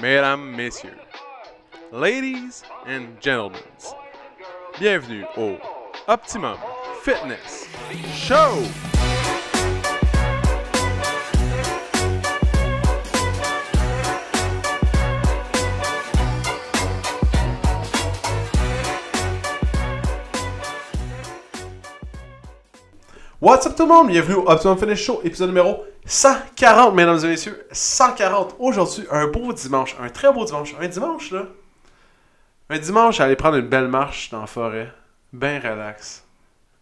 mesdames, messieurs, ladies and gentlemen, bienvenue au Optimum Fitness Show! What's up tout le monde? Bienvenue au Optimum Fitness Show, épisode numéro 140, mesdames et messieurs. 140. Aujourd'hui, un beau dimanche, un très beau dimanche. Un dimanche, là. Un dimanche, aller prendre une belle marche dans la forêt. Ben relax.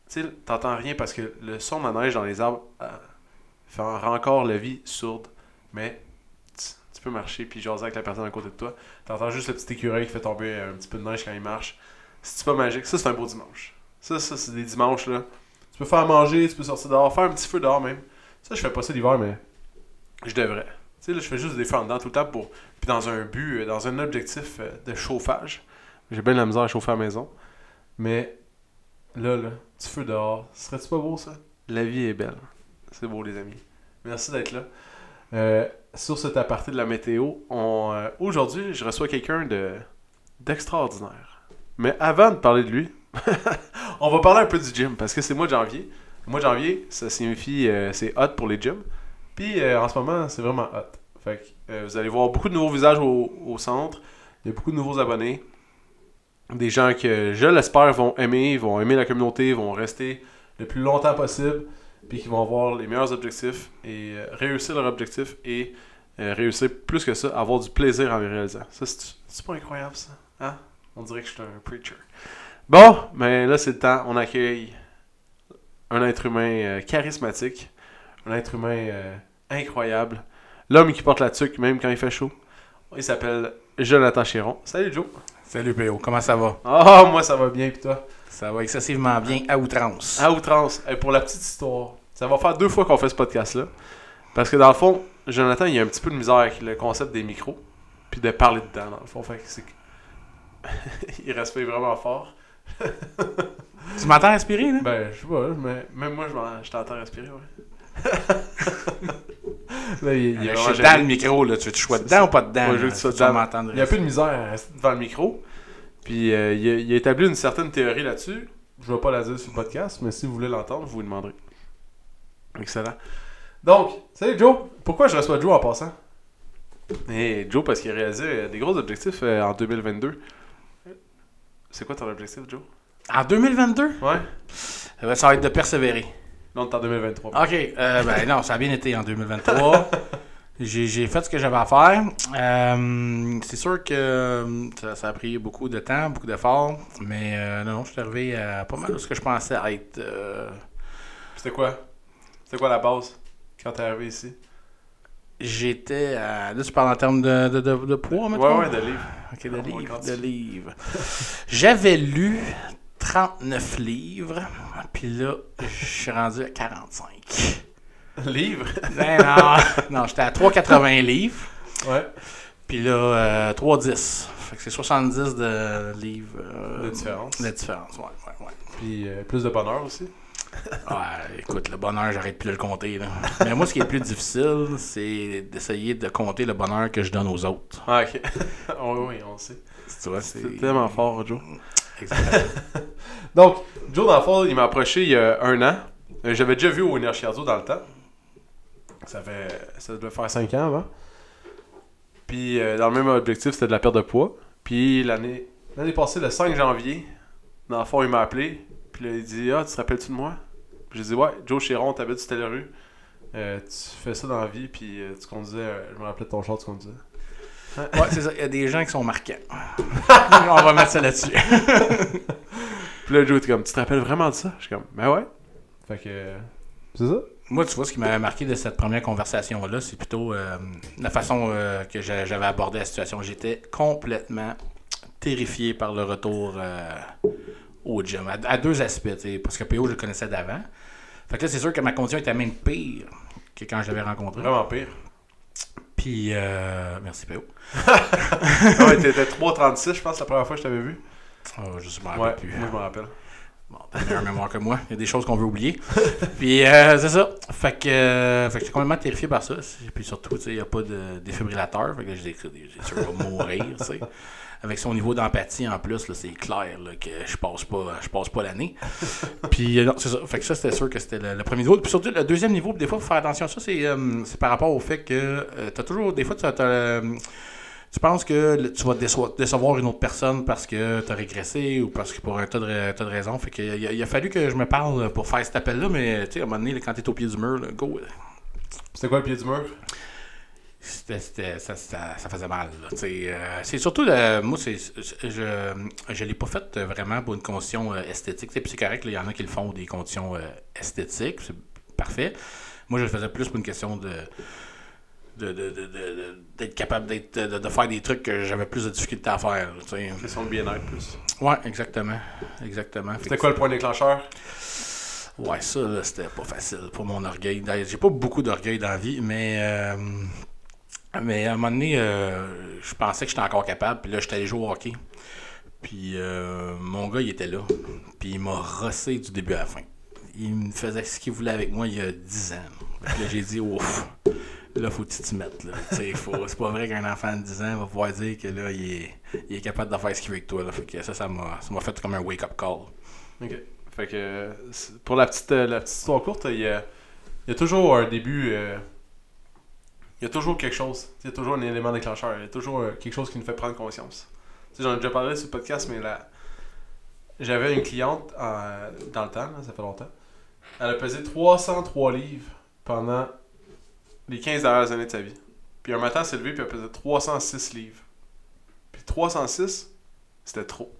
Tu sais, t'entends rien parce que le son de la neige dans les arbres euh, fait encore la vie sourde. Mais tu, peux marcher puis jaser avec la personne à côté de toi. T'entends juste le petit écureuil qui fait tomber un petit peu de neige quand il marche. C'est pas magique. Ça, c'est un beau dimanche. Ça, ça c'est des dimanches, là. Tu peux faire manger, tu peux sortir dehors, faire un petit feu dehors même. Ça, je fais pas ça l'hiver, mais je devrais. Tu sais, là, je fais juste des feux en dedans tout le temps pour. Puis dans un but, euh, dans un objectif euh, de chauffage. J'ai bien de la misère à chauffer à la maison. Mais là, là, petit feu dehors, serait-tu pas beau ça? La vie est belle. C'est beau, les amis. Merci d'être là. Euh, sur cet aparté de la météo, aujourd'hui, je reçois quelqu'un de d'extraordinaire. Mais avant de parler de lui, on va parler un peu du gym parce que c'est mois de janvier. Le mois de janvier, ça signifie euh, c'est hot pour les gyms. Puis euh, en ce moment, c'est vraiment hot. Fait que, euh, vous allez voir beaucoup de nouveaux visages au, centre. Il y a beaucoup de nouveaux abonnés. Des gens que je l'espère vont aimer, vont aimer la communauté, vont rester le plus longtemps possible, puis qui vont avoir les meilleurs objectifs et euh, réussir leur objectif et réussir plus que ça, avoir du plaisir en les réalisant. C'est pas incroyable ça? Hein? On dirait que je suis un preacher. Bon, mais là c'est le temps, on accueille un être humain euh, charismatique, un être humain euh, incroyable, l'homme qui porte la tuque même quand il fait chaud. Il s'appelle Jonathan Chiron. Salut Joe. Salut PO, comment ça va? Ah, moi ça va bien, pis toi? Ça va excessivement bien à outrance. À outrance. Et pour la petite histoire, ça va faire deux fois qu'on fait ce podcast-là. Parce que dans le fond, Jonathan, il a un petit peu de misère avec le concept des micros, puis de parler dedans, dans le fond. Fait que il respire vraiment fort. Tu m'entends respirer, là? Ben, je sais pas, mais même moi, je, t'entends respirer, ouais. Là, il, il est je suis dans le micro, là. Tu veux que je sois C'est dedans ça. ou pas dedans? Ouais, je veux que tu sois dedans. Il y a un peu de misère à rester devant le micro. Puis euh, il, a, il a établi une certaine théorie là-dessus. Je vais pas la dire sur le podcast, mais si vous voulez l'entendre, vous vous demanderez. Excellent. Donc, salut Joe. Pourquoi je reçois Joe en passant? Eh, Joe, parce qu'il a réalisé euh, des gros objectifs euh, en 2022. C'est quoi ton objectif, Joe? En 2022? Ouais? Euh, Ça va être de persévérer. Non, t'es en 2023. OK, euh, ben non, ça a bien été en 2023. J'ai fait ce que j'avais à faire. Euh, c'est sûr que euh, ça, ça a pris beaucoup de temps, beaucoup d'efforts, mais euh, non, je suis arrivé à pas mal de ce que je pensais être. C'était quoi? C'était quoi la base quand t'es arrivé ici? J'étais à. Là, tu parles en termes de, de, de, de poids, Ouais, maintenant? ouais, de livres. Ok, de va livres, de livres. J'avais lu 39 livres, puis là, je suis rendu à 45. Livres? Ben non, non j'étais à 3,80 livres, Ouais. puis là, euh, 3,10. Fait que c'est 70 de livres. euh, De différence. De différence, ouais, ouais, ouais. Puis euh, plus de bonheur aussi? Ouais, écoute, le bonheur, j'arrête plus de le compter. Là. Mais moi, ce qui est le plus difficile, c'est d'essayer de compter le bonheur que je donne aux autres. Ah, ok. oui, oui, on sait. C'est tellement fort, Joe. Donc, Joe, dans le fond, il m'a approché il y a un an. Euh, J'avais déjà vu au Cardio dans le temps. Ça fait. Ça devait faire 5 ans avant. Puis, euh, dans le même objectif, c'était de la perte de poids. Puis, l'année l'année passée, le 5 janvier, dans le fond, il m'a appelé. Puis là, il dit Ah, tu te rappelles-tu de moi Puis j'ai dit Ouais, Joe Chiron, t'habites sur telle rue. Euh, tu fais ça dans la vie, puis tu conduisais. je me rappelais de ton char, tu conduisais. Ouais, c'est ça. Il y a des gens qui sont marquants. On va mettre ça là-dessus. Puis là, Joe était comme Tu te rappelles vraiment de ça? Je suis comme Ben ouais. Fait que. C'est ça Moi, tu vois, ce qui m'avait marqué de cette première conversation-là, c'est plutôt euh, la façon euh, que j'a- j'avais abordé la situation. J'étais complètement terrifié par le retour euh, au gym. À, à deux aspects, tu sais, parce que PO, je le connaissais d'avant. Fait que là, c'est sûr que ma condition était même pire que quand je l'avais rencontré. Vraiment pire. Euh, merci PO. Ah ouais, t'étais 3,36, je pense, la première fois que je t'avais vu. Oh, je me Ouais, rappelle plus. moi je me rappelle. Bon, t'as une meilleure mémoire que moi. Il y a des choses qu'on veut oublier. Puis, euh, c'est ça. Fait que, euh, fait que j'étais complètement terrifié par ça. Puis surtout, il n'y a pas de défibrillateur. Fait que j'ai dit, tu vas mourir, tu sais. Avec son niveau d'empathie en plus, c'est clair là, que je passe pas, je passe pas l'année. Puis, euh, non, c'est ça. Fait que ça, c'était sûr que c'était le, premier niveau. Puis surtout, le deuxième niveau, des fois, faut faire attention à ça, c'est, euh, par rapport au fait que euh, t'as toujours, des fois, tu euh, tu penses que tu vas décevoir une autre personne parce que tu as régressé ou parce que pour un tas de, tas de raisons. Fait que il a, il a fallu que je me parle pour faire cet appel-là, mais tu sais, à un moment donné, quand tu es au pied du mur, là, go. C'était quoi le pied du mur? C'était, c'était- ça, ça- ça faisait mal. euh, c'est surtout, le- moi, c'est, je je l'ai pas fait vraiment pour une condition euh, esthétique. Puis c'est correct, il y en a qui le font pour des conditions euh, esthétiques, c'est parfait. Moi, je le faisais plus pour une question de, de, de- d'être capable d'être, de, de faire des trucs que j'avais plus de difficulté à faire. sais. Question de bien-être plus. Ouais, exactement. Exactement. C'était quoi le point déclencheur? Ouais, ça, là, c'était pas facile pour mon orgueil. D'ailleurs, J'ai pas beaucoup d'orgueil dans la vie, mais. Mais à un moment donné, euh, je pensais que j'étais encore capable, puis là, j'étais allé jouer au hockey. Puis euh, mon gars, il était là. Puis il m'a rossé du début à la fin. Il me faisait ce qu'il voulait avec moi il y a 10 ans. Que là, j'ai dit, ouf, là, faut que tu t'y mettes. C'est pas vrai qu'un enfant de 10 ans va pouvoir dire que là, il est, il est capable de faire ce qu'il veut avec toi. Là. Fait que ça, ça m'a fait comme un wake-up call. Ok. Fait que pour la petite, euh, la petite histoire courte, il y a, il y a toujours un début. euh, il y a toujours quelque chose. Il y a toujours un élément déclencheur. Il y a toujours euh, quelque chose qui nous fait prendre conscience. Tu J'en ai déjà parlé sur le podcast, mais là, j'avais une cliente euh, dans le temps, ça fait longtemps. Elle a pesé 303 livres pendant les 15 dernières années de sa vie. Puis un matin, elle s'est levée puis elle pesait 306 livres. Puis 306, c'était trop.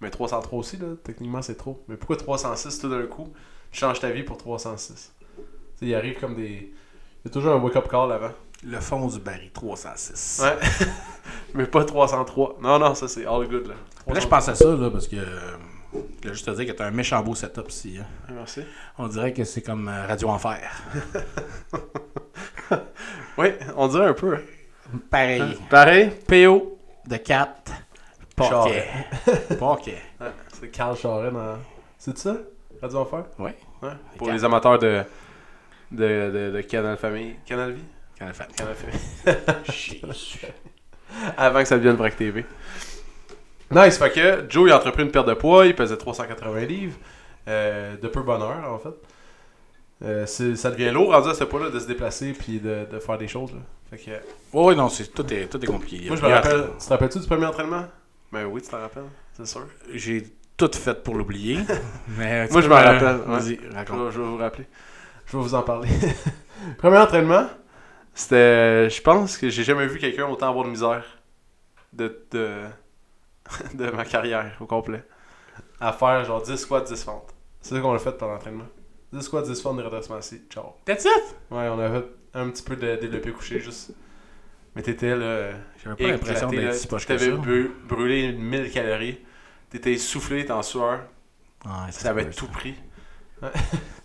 Mais 303 aussi, là, techniquement, c'est trop. Mais pourquoi 306 tout d'un coup change ta vie pour 306 Tu sais, Il arrive comme des. Il y a toujours un wake-up call avant. Le fond du baril 306. Ouais. Mais pas 303. Non, non, ça c'est all good là. Là, je pense à ça, là, parce que. euh, Je vais juste te dire que t'as un méchant beau setup ici. hein. Merci. On dirait que c'est comme euh, Radio Enfer. Oui, on dirait un peu. hein? Pareil? Pareil. PO de 4. Paquet. Paquet. Ouais, c'est Carl Charret dans. C'est ça? Radio Enfer? Oui. Ouais. Pour les amateurs de. De, de, de Canal Famille. Canal Vie? Canal Famille. Avant que ça devienne Vrac TV. Nice, fait que Joe il a entrepris une perte de poids, il pesait 380 livres. euh, de peu bonheur en fait. Euh, ça devient lourd rendu à ce point-là de se déplacer puis de, de faire des choses. Là. Fait que, Oui, non, tout, est, tout est compliqué. moi je me rappelle. Tu te rappelles-tu du premier entraînement? Ben oui, tu t'en rappelles, c'est sûr. J'ai tout fait pour l'oublier. mais Moi, je me- rappelle. Vas-y, raconte. je vais vous rappeler. Je vais vous en parler. premier entraînement, c'était. Je pense que j'ai jamais vu quelqu'un autant avoir de misère de, de, de ma carrière au complet. À faire genre 10 squats, 10 fentes. C'est ça qu'on a fait pendant l'entraînement. 10 squats, 10 fentes de redressement assis. Ciao. That's it? Ouais, on a fait un petit peu de développé couché juste. Mais t'étais là. J'avais pas l'impression d'être si poche T'avais brûlé 1000 calories. T'étais essoufflé, t'es en sueur. Ouais, Ça avait tout pris.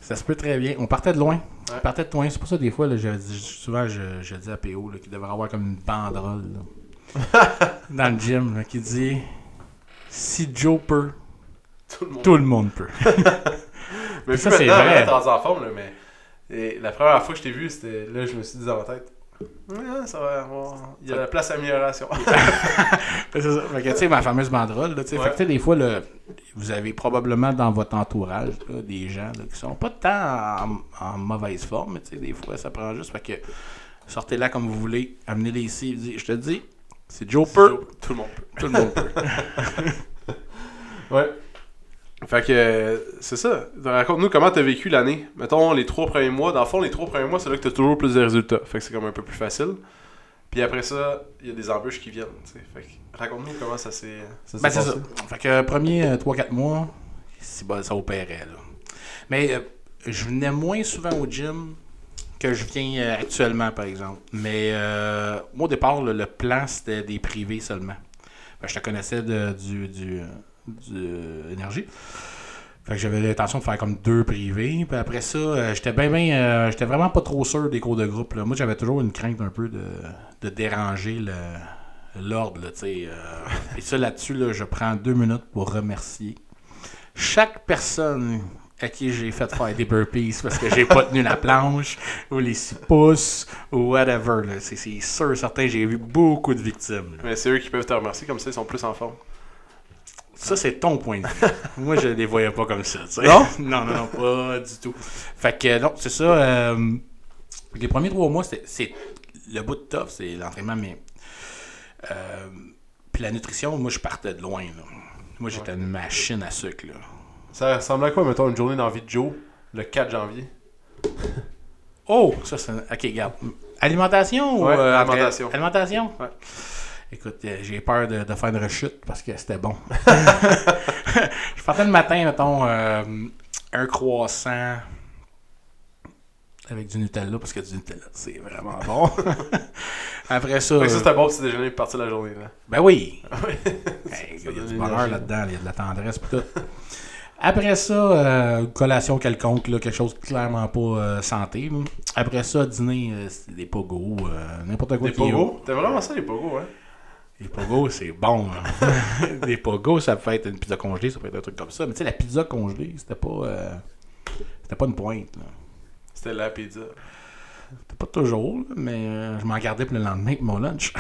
Ça se peut très bien. On partait de loin. On partait de loin. C'est pour ça, des fois, là, je souvent, je, je dis à PO qu'il devrait avoir comme une banderole là, dans le gym là, qui dit Si Joe peut, Tout le monde. tout le monde peut. Mais Ça, c'est vrai. en forme, là, mais et la première fois que je t'ai vu, c'était là, je me suis dit dans ma tête. Ouais, ça va, on- il y a la place à amélioration. C'est ça. Fait que, tu sais, ma fameuse banderole, là, tu sais, Ouais. fait que, tu sais, des fois, vous avez probablement dans votre entourage là, des gens là, qui sont pas tant en, en mauvaise forme, mais tu sais, des fois, ça prend juste. Fait que sortez là comme vous voulez, amenez-les ici. Je te dis, c'est Joe peut, Tout le monde peut. tout le monde peut. Ouais. Fait que euh, c'est ça. Raconte-nous comment t'as vécu l'année. Mettons les trois premiers mois. Dans le fond, les trois premiers mois, c'est là que t'as toujours plus de résultats. Fait que c'est comme un peu plus facile. Puis après ça, il y a des embûches qui viennent. Fait que raconte-nous comment ça s'est. Ben, c'est ça. passé. Fait que euh, premier 3-4 mois, c'est bon, ça opérait. Là. Mais euh, je venais moins souvent au gym que je viens euh, actuellement, par exemple. Mais euh, moi, au départ, le, le plan, c'était des privés seulement. Ben, je te connaissais de, du, du, du, euh. Fait j'avais l'intention de faire comme deux privés. Puis après ça, euh, j'étais bien, bien. euh, j'étais vraiment pas trop sûr des cours de groupe. Moi, j'avais toujours une crainte un peu de, de déranger l'ordre, et ça, là-dessus, là, je prends deux minutes pour remercier chaque personne à qui j'ai fait faire des burpees parce que j'ai pas tenu la planche, ou les 6 pouces, ou whatever. C'est sûr, certain, j'ai vu beaucoup de victimes. Mais c'est eux qui peuvent te remercier, comme ça, ils sont plus en forme. Ça, c'est ton point de vue. Moi, je les voyais pas comme ça. Non? non, non, non, pas du tout. Fait que, non, c'est ça. euh, les premiers trois mois, c'est- le bout de tough, c'est l'entraînement, mais. euh, puis la nutrition, moi, je partais de loin. là. Moi, j'étais une machine à sucre. Là. Ça ressemble à quoi, mettons, une journée dans la vie de Joe, le 4 janvier? Oh, ça, c'est. Ok, regarde. Alimentation ou. Euh, alimentation. Alimentation? Ouais. Écoute, euh, j'ai peur de, de faire une rechute parce que c'était bon. je partais le matin, mettons, euh, un croissant avec du Nutella parce que du Nutella, c'est vraiment bon. Après ça. Fait que ça, euh, c'était bon petit déjeuner pour partir la journée, là. ben oui. Hey, il y a du bonheur là-dedans, il y a de la tendresse pis tout. Après ça, euh, collation quelconque, là, quelque chose de clairement pas euh, santé. Après ça, dîner, euh, c'est des pogos, euh, n'importe quoi Des pogos? T'as vraiment ça, les pogos, hein? Les pogos, c'est bon. là. des pogos, ça peut être une pizza congelée, ça peut être un truc comme ça. Mais tu sais, la pizza congelée, c'était pas, euh, c'était pas une pointe. là. C'était la pizza. C'était pas toujours, là, mais euh, je m'en gardais pour le lendemain pour mon lunch.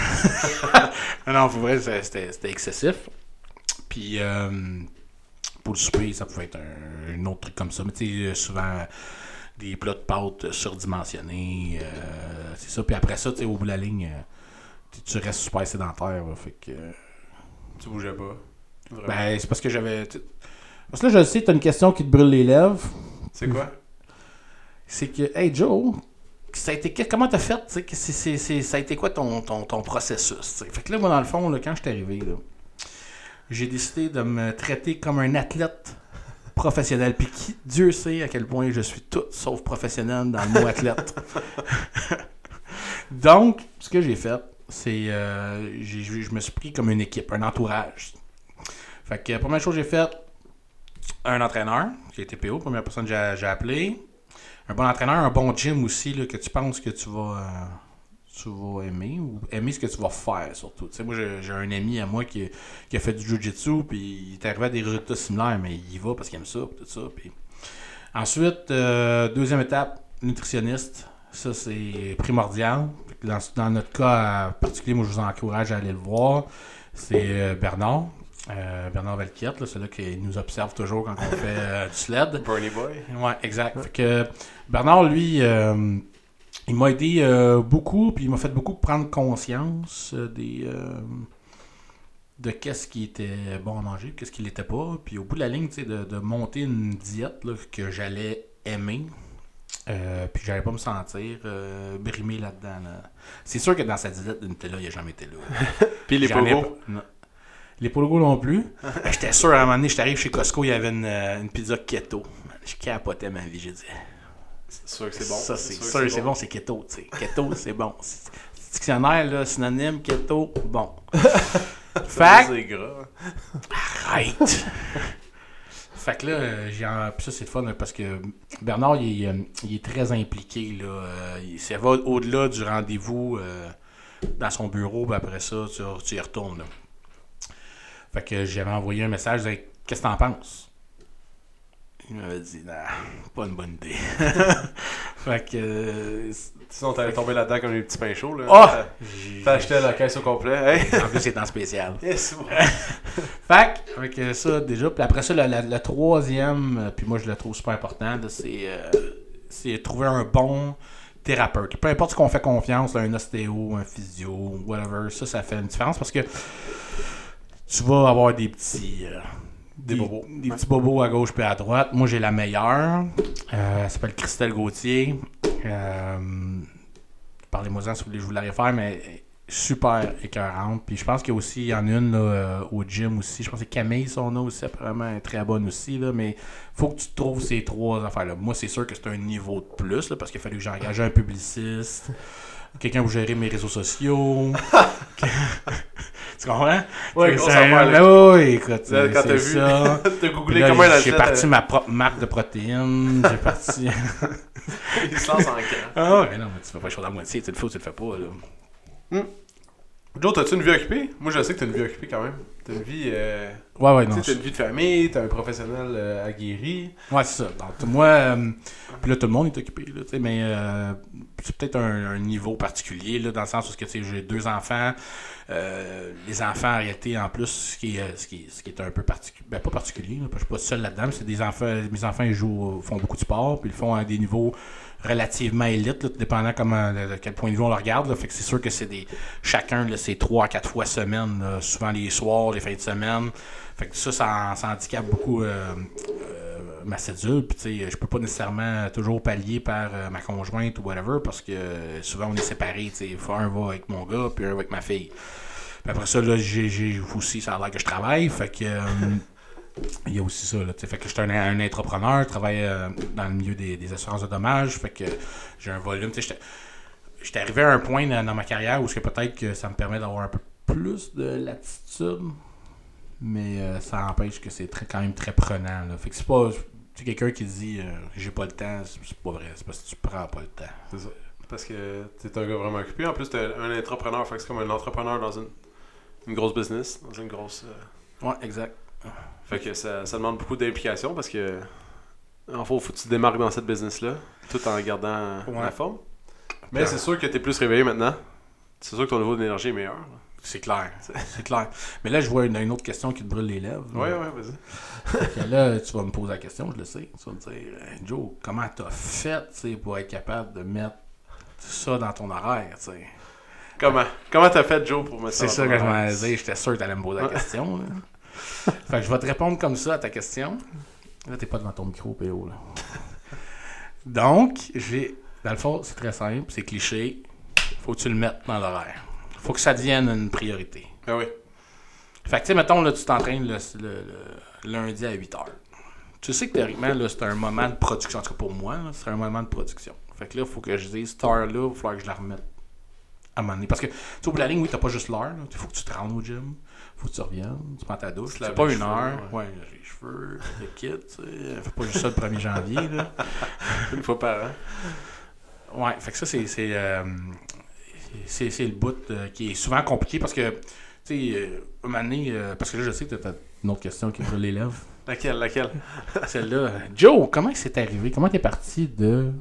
non, pour vrai, c'était excessif. Puis euh, pour le souper, ça pouvait être un, un autre truc comme ça. Mais tu sais, souvent des plats de pâtes surdimensionnés. euh, c'est ça. Puis après ça, tu sais, au bout de la ligne, euh, tu- restes super sédentaire. là, fait que. Tu bougeais pas. Vraiment. ben, c'est parce que j'avais. Parce que là, je sais, t'as une question qui te brûle les lèvres. c'est quoi? C'est que, hey Joe, ça a été, comment t'as fait, c'est- ça a été quoi ton, ton, ton processus? Fait que là, moi, dans le fond, là, quand je suis arrivé, là, j'ai décidé de me traiter comme un athlète professionnel. Puis qui, Dieu sait à quel point je suis tout sauf professionnel dans le mot athlète. Donc, ce que j'ai fait, c'est, euh, je me suis pris comme une équipe, un entourage. Fait que, la première chose que j'ai fait, un entraîneur, qui été PO, première personne que j'ai j'ai appelé. Un bon entraîneur, un bon gym aussi, là, que tu penses que tu vas, euh, tu vas aimer, ou aimer ce que tu vas faire surtout. Tu moi, j'ai un ami à moi qui, a fait du jiu-jitsu, puis il est arrivé à des résultats similaires, mais il y va parce qu'il aime ça, tout ça. Ensuite, euh, deuxième étape, nutritionniste. Ça, c'est primordial. Dans, dans notre cas en particulier, moi, je vous encourage à aller le voir. C'est euh, Bernard. Euh, Bernard Valquiette, là, celui qui nous observe toujours quand on fait euh, du sled. Bernie Boy. Ouais, exact. Fait que Bernard, lui, euh, il m'a aidé euh, beaucoup, puis il m'a fait beaucoup prendre conscience euh, des euh, de qu'est-ce qui était bon à manger, qu'est-ce qui l'était pas. Puis au bout de la ligne, tu sais, de, de monter une diète là, que j'allais aimer. Euh, puis j'allais pas me sentir euh, brimé là-dedans. là. C'est sûr que dans sa diète de Nutella, il a jamais été là. Puis les non. Les pogos non plus. J'étais sûr, à un moment donné, j'étais arrivé chez Costco, il y avait une, euh, une pizza keto. Je capotais ma vie, j'ai dit. C'est sûr que c'est bon. Ça, c'est sûr c'est bon, c'est keto, tu sais. Keto, c'est bon. Dictionnaire, là, synonyme, keto, bon. Fait gras. Arrête! Fait que là, euh, j'ai ça c'est le fun là, parce que Bernard il est, euh, très impliqué là. euh, il- ça va au-delà du rendez-vous dans son bureau, puis après ça, tu, y retournes. Fait que j'avais envoyé un message, je qu'est-ce que t'en penses? Il m'avait dit, nah, pas une bonne idée. fait que. Sinon, t'allais tomber là-dedans comme des petits pains chauds, là. Oh! T'as- acheté la caisse au complet. Hey! En plus, c'est en spécial. Yes, bon. Fait avec euh, ça déjà, puis après ça, le, troisième, euh, puis moi je le trouve super important, c'est euh, c'est trouver un bon thérapeute. Peu importe ce qu'on fait confiance, là, un ostéo, un physio, whatever, ça, ça fait une différence parce que tu vas avoir des petits. euh, Des bobos. Des petits bobos à gauche puis à droite. Moi, j'ai la meilleure. Euh, elle s'appelle Christelle Gauthier. Euh, Parlez-moi-en si vous voulez, je vous la réfère, mais super écœurante. Puis je pense qu'il y a aussi, il y en a une là, euh, au gym aussi. Je pense que Camille, son nom aussi, apparemment, est très bonne aussi. Là, mais faut que tu trouves ces trois affaires-là. Moi, c'est sûr que c'est un niveau de plus, là, parce qu'il a fallu que j'engage un publiciste, quelqu'un pour gérer mes réseaux sociaux. tu comprends? Ouais, C'est oui, écoute, Là, quand t'as vu, t'as googlé comment un J'ai parti euh, ma propre marque de protéines. J'ai parti. Il se lance en camp. ah ouais, non, mais tu fais pas chaud à moitié. Tu le fais ou tu le fais pas, là. Joe, t'as-tu une vie occupée? Moi, je sais que t'as une vie occupée quand même. T'as une vie. Euh... Ouais, ouais, non. t'as une vie de famille, t'es un professionnel euh, aguerri. Ouais, c'est ça. Donc, moi, euh, puis là, tout le monde est occupé, là, tu sais, mais euh, c'est peut-être un, un niveau particulier, là, dans le sens où que, tu sais, j'ai deux enfants. Les enfants, en réalité, en plus, ce qui est, ce qui est, ce qui est un peu particulier, ben, pas particulier, là, parce que je suis pas seul là-dedans, c'est des enfants, mes enfants, ils jouent, font beaucoup de sport, puis ils font à des niveaux relativement élites, là, dépendant comment, de, quel point de vue on le regarde, là. fait que c'est sûr que c'est des, chacun, c'est trois à quatre fois semaine, là, souvent les soirs, les fins de semaine, fait que ça, ça, ça beaucoup euh, euh, ma cédule. Puis, je peux pas nécessairement toujours pallier par euh, ma conjointe ou whatever parce que euh, souvent on est séparés. Tu sais, Faut un va avec mon gars, puis un va avec ma fille. Puis après ça, là, j'ai, aussi, ça a l'air que je travaille. Fait que. Il y a aussi ça, là. Fait que je suis un, un entrepreneur, je travaille euh, dans le milieu des, des assurances de dommages. Fait que j'ai un volume. Tu sais, j'étais- j'étais arrivé à un point dans, dans ma carrière où peut-être que ça me permet d'avoir un peu plus de latitude mais euh, ça empêche que c'est très, quand même très prenant. Là. Fait que c'est pas. Quelqu'un qui dit euh, j'ai pas le temps, c'est pas vrai. C'est parce que tu prends pas le temps. C'est ça. Parce que t'es un gars vraiment occupé. En plus, t'es un entrepreneur. Fait que c'est comme un entrepreneur dans une, une grosse business, dans une grosse. Ouais, exact. Fait que ça, ça demande beaucoup d'implication parce que. En fait, faut que tu te démarques dans cette business-là, tout en gardant Ouais. la forme. Mais c'est sûr que t'es plus réveillé maintenant. C'est sûr que ton niveau d'énergie est meilleur. là. C'est clair. C'est clair. Mais là, je vois une, une autre question qui te brûle les lèvres. Ouais, ouais, vas-y. Là, tu vas me poser la question, je le sais. Tu vas me dire, euh, Joe, comment t'as fait tu pour être capable de mettre ça dans ton horaire, tu? Comment? Comment t'as fait, Joe, pour ça C'est ça que je m'en disais. J'étais sûr que t'allais me poser la question. fait que je vais te répondre comme ça à ta question. Là, t'es pas devant ton micro, PO. Là. Donc, j'ai. Dans le fond, c'est très simple, c'est cliché. Faut que tu le mettes dans l'horaire. Faut que ça devienne une priorité. Ah oui. Fait que, tu sais, mettons, là, tu t'entraînes le, le- le lundi à 8 heures. Tu sais que théoriquement, là, c'est un moment de production. En tout cas, pour moi, là, c'est un moment de production. Fait que là, il faut que je dise, cette heure-là, il va falloir que je la remette à un moment donné. Parce que, tu sais, au bout de la ligne, oui, t'as pas juste l'heure. Il faut que tu te rendes au gym. Faut que tu reviennes. Tu prends ta douche. C'est pas une cheveux, heure. ouais. Ouais, les cheveux, le kit, tu sais. Fais pas juste ça le 1er janvier, là. Une fois par an. Ouais, fait que ça, c'est. C'est, euh, le bout euh, qui est souvent compliqué parce que, tu sais, euh, un moment donné, euh, parce que là, je sais que tu as une autre question qui brûle les lèvres. Laquelle Laquelle? Celle-là. Joe, comment c'est arrivé? Comment t'es parti de,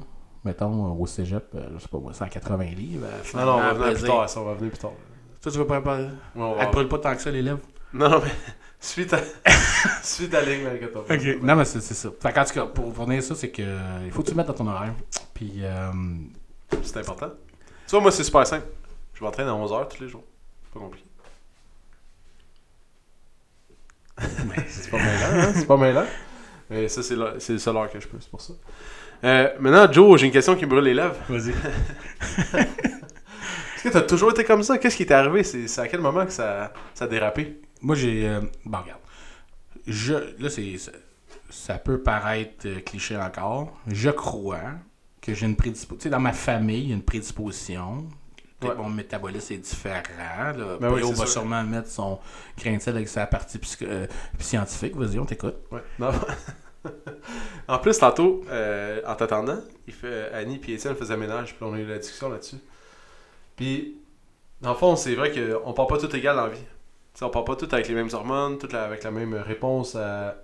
mettons, au cégep, je sais pas moi, 180 livres? Non, non, on va venir plus tard. Ça, on va venir plus tard. Toi, tu veux pas. pas Ouais, on va- elle te brûle pas tant que ça, les lèvres? Non, mais. Suis ta, suis ta ligne, malgré toi. Non, mais c'est, ça. Fait qu'en tout cas, pour revenir ça, c'est que euh, il faut que tu le mettes dans ton horaire. Puis, euh, C'est important. Tu vois, moi, c'est super simple. Je m'entraîne à 11h tous les jours. C'est pas compliqué. C'est pas mêlant, hein? C'est pas mêlant. Mais ça, c'est le, c'est le seul heure que je peux, c'est pour ça. Euh, maintenant, Joe, j'ai une question qui me brûle les lèvres. vas-y. Est-ce que t'as toujours été comme ça? Qu'est-ce qui t'est arrivé? C'est, à quel moment que ça, ça a dérapé? Moi, j'ai. euh, bon, regarde. Je, là, c'est, ça, peut paraître euh, cliché encore. Je crois que j'ai une prédisposition. Tu sais, dans ma famille, il y a une prédisposition. Peut-être Ouais. Mon métabolisme est différent. Là. Ben oui, va sûr. sûrement mettre son grain de sel avec sa partie euh, scientifique. Vas-y, on t'écoute. Ouais. Non. en plus, tantôt, euh, en t'attendant, il fait, Annie et Étienne faisaient ménage, puis on a eu la discussion là-dessus. Puis, dans le fond, c'est vrai qu'on part pas tout égal la vie. T'sais, on part pas tout avec les mêmes hormones, tout la- avec la même réponse à,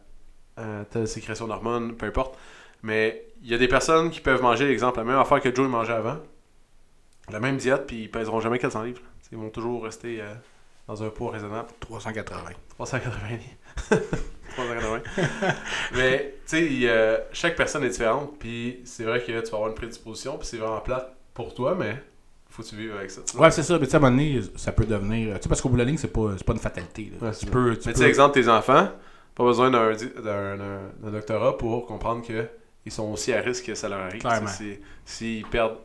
à telle sécrétion d'hormones, peu importe. Mais il y a des personnes qui peuvent manger, exemple, la même affaire que Joe mangeait avant, la même diète, puis ils pèseront jamais 400 livres. T'sais, ils vont toujours rester euh, dans un poids raisonnable. 380. 380 livres. 380. Mais, tu sais, a- chaque personne est différente. Puis, c'est vrai que tu vas avoir une prédisposition. Puis, c'est vraiment plate pour toi, mais faut que tu vives avec ça. Ouais, c'est ça. Mais tu sais, à un moment donné, ça peut devenir. Tu sais, parce qu'au bout de la ligne, c'est pas, c'est pas une fatalité. là. Ouais, c'est tu peux. Tu Mais, tu peux- sais, exemple, tes enfants, pas besoin d'un doctorat pour comprendre que ils sont aussi à risque que ça leur arrive. Sais, si- S'ils perdent,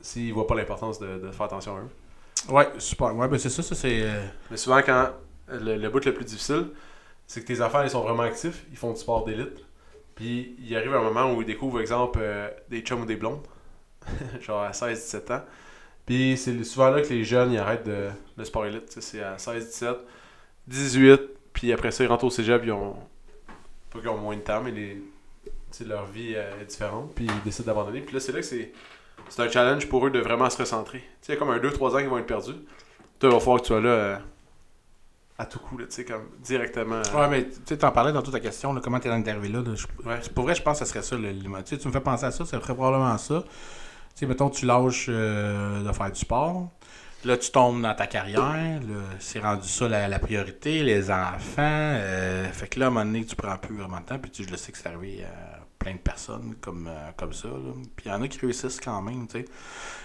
s'ils voient pas l'importance de, de faire attention à eux. Ouais, super. Ouais, ben c'est ça. Ça, c'est. euh, Mais souvent, quand le, le bout le plus difficile, c'est que tes enfants, ils sont vraiment actifs, ils font du sport d'élite. Puis, il arrive un moment où ils découvrent, exemple, euh, des chums ou des blondes, genre à 16-17 ans. Puis, c'est souvent là que les jeunes, ils arrêtent de, le sport élite. C'est à 16-17, 18, puis après ça, ils rentrent au cégep, ils ont. Pas qu'ils ont moins de temps, mais les, leur vie euh, est différente, puis ils décident d'abandonner. Puis là, c'est là que c'est. C'est un challenge pour eux de vraiment se recentrer. Il y a comme un 2-3 ans qui vont être perdus. Toi, il va falloir que tu sois là. euh, à tout coup, là, tu sais, comme directement. Ouais, mais tu sais, t'en parlais dans toute ta question, là, comment t'es arrivé là. là je- Ouais. Pour vrai, je pense que ce serait ça le limite. Tu me fais penser à ça, ça serait probablement ça. Tu sais, mettons, tu lâches euh, de faire du sport. Là, tu tombes dans ta carrière. C'est rendu ça la, la priorité, les enfants. euh, fait que là, à un moment donné, tu prends plus vraiment de temps. Puis tu, je le sais que c'est arrivé à plein de personnes comme, euh, comme ça. là. Puis il y en a qui réussissent quand même, tu sais.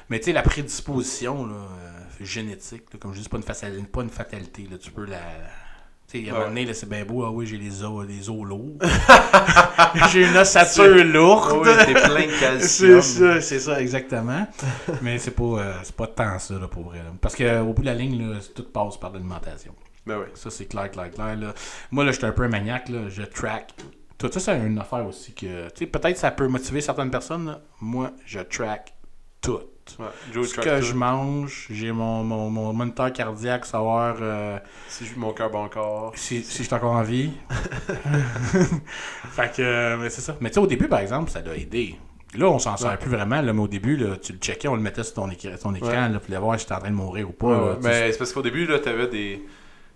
Mais tu sais, la prédisposition là, euh, génétique, là, comme je dis, c'est pas une, fatali- pas une fatalité. Là. Tu peux la. Tu sais, à un moment donné, c'est bien beau. Ah oui, j'ai les os, les os lourds. j'ai une ossature lourde. Oui, t'es plein de calcium. C'est ça, c'est ça, exactement. Mais c'est pas, euh, c'est pas tant ça, là, pour vrai. là. Parce qu'au bout de la ligne, là, tout passe par l'alimentation. Ben oui. Ça, c'est clair, clair, clair. Là. Moi, là, j'étais un peu un maniaque. Là. Je track. Tout ça, c'est une affaire aussi que. Tu sais, peut-être ça peut motiver certaines personnes. là. Moi, je track tout. Ouais. Ce que je mange, j'ai mon, mon, mon moniteur cardiaque, savoir euh, Si je- mon cœur bat encore. si, si je suis encore en vie. fait que, euh, mais c'est ça. Mais tu sais, au début, par exemple, ça doit aider. Là, on s'en sert Ouais. plus vraiment, là, mais au début, là, tu le checkais, on le mettait sur ton, écran, ton écran, Ouais. là, pour voir si j'étais en train de mourir ou pas. Tu. Mais c'est parce qu'au début, là, t'avais des.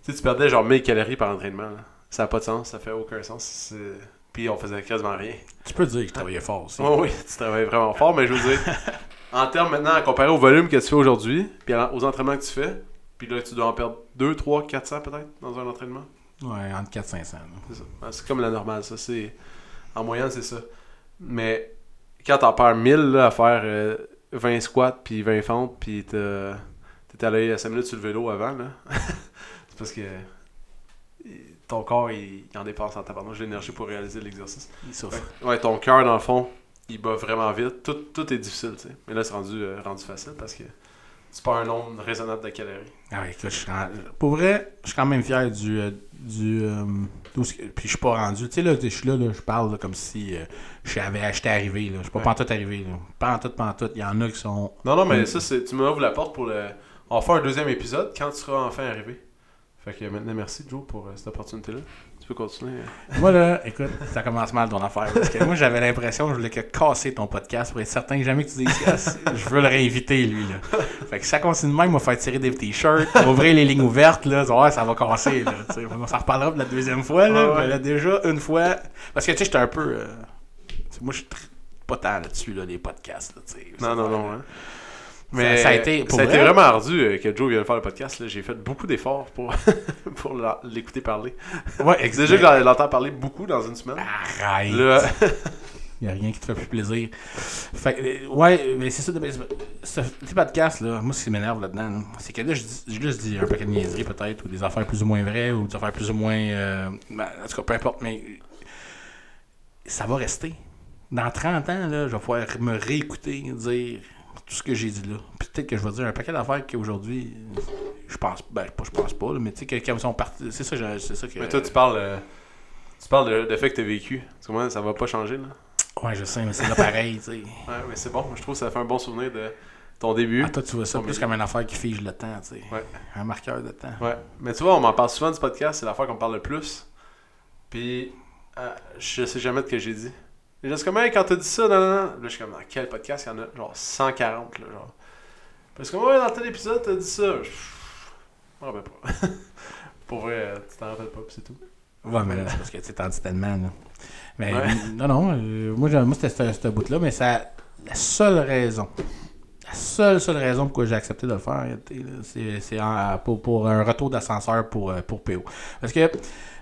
Tu sais, tu perdais genre 1000 calories par entraînement. Ça n'a pas de sens, ça fait aucun sens. Puis on faisait quasiment rien. Tu peux dire que je travaillais fort aussi. Oui, oui, tu travailles vraiment fort, mais je veux dire, en termes maintenant, à comparer au volume que tu fais aujourd'hui, puis aux entraînements que tu fais, puis là, tu dois en perdre 2, 3, 400 peut-être dans un entraînement? Ouais, entre 4 500. là. C'est ça. Ah, C'est comme la normale, ça. C'est... En moyenne, c'est ça. Mais quand t'en perds 1000 là, à faire euh, 20 squats, puis 20 fentes, puis t'es allé à 5 minutes sur le vélo avant, là, c'est parce que ton corps, il, il en dépense en tabarnouche l'énergie pour réaliser l'exercice. Il souffre. Ouais, ton cœur, dans le fond, il bat vraiment vite. Tout, tout est difficile, tu sais. Mais là, c'est rendu, euh, rendu facile parce que tu perds un nombre raisonnable de calories. Ah écoute, je suis Pour vrai, je suis quand même fier du. euh, du euh, Puis je suis pas rendu. Tu sais, là, je suis là, là, je parle là, comme si euh, savais- j'étais arrivé. Là. Je suis pas Ouais. pantoute arrivé. Là. Pantoute, pantoute. Il y en a qui sont. Non, non, mais Mm. ça, c'est, tu m'ouvres la porte pour le. On va faire un deuxième épisode quand tu seras enfin arrivé. Fait que maintenant, merci Joe pour cette opportunité-là. Tu peux continuer. Moi, là, écoute, ça commence mal ton affaire. Parce que moi, j'avais l'impression que je voulais que casser ton podcast pour être certain que jamais que tu dises je veux le réinviter, lui. Là. Fait que ça continue de même, il va faire tirer des t-shirts, ouvrir les lignes ouvertes, là, voir, ça va casser. Là, on s'en reparlera de la deuxième fois. Là, Ouais, ouais. Mais là, déjà, une fois. Parce que tu sais, j'étais un peu. euh, moi, je suis pas tant là-dessus, là, les podcasts. Là, Non, non, non. là. Hein. Mais ça a été- pour ça a été vrai? vraiment ardu euh, que Joe vienne faire le podcast. là. J'ai fait beaucoup d'efforts pour, pour l'écouter parler. Ouais, Déjà que l'entends parler beaucoup dans une semaine. Arrête. Là, Il n'y a rien qui te fait plus plaisir. Fait, euh, ouais, mais c'est ça. Ce petit podcast, là, moi, ce qui m'énerve là-dedans, là, c'est que là, je dis, je juste dis un paquet de niaiseries, peut-être, ou des affaires plus ou moins vraies, ou des affaires plus ou moins. euh, ben, en tout cas, peu importe, mais ça va rester. Dans 30 ans, là, je vais pouvoir me réécouter, dire tout ce que j'ai dit là. Puis peut-être que je vais dire un paquet d'affaires qu'aujourd'hui, je pense, ben, pas, je pense pas, là, mais tu sais, que quand ils sont partis, c'est ça, c'est ça que. mais toi, tu parles, euh, tu parles de, de fait que t'as vécu. Que moi, ça va pas changer. Là. Ouais, je sais, mais c'est là pareil, tu sais. Ouais, mais c'est bon. Je trouve que ça fait un bon souvenir de ton début. Ah, toi, tu vois ça plus milieu. comme une affaire qui fige le temps, tu sais. Ouais. Un marqueur de temps. Ouais. Mais tu vois, on m'en parle souvent du podcast, c'est l'affaire qu'on parle le plus. Puis, euh, je sais jamais de ce que j'ai dit. C'est comme, hey, quand t'as dit ça, non, non, non. Là, je suis comme, dans quel podcast il y en a Genre 140, là, genre. Parce que, ouais, dans tel épisode, t'as dit ça. Je m'en rappelle pas. Pour vrai, euh, tu t'en rappelles pas, puis c'est tout. Ouais, mais là, c'est parce que tu t'en dis tellement, là. Mais Ouais. non, non, euh, moi, moi c'était ce, bout-là, mais ça, la seule raison, la seule, seule raison pourquoi j'ai accepté de le faire, c'est, pour, pour un retour d'ascenseur pour, euh, pour PO. Parce que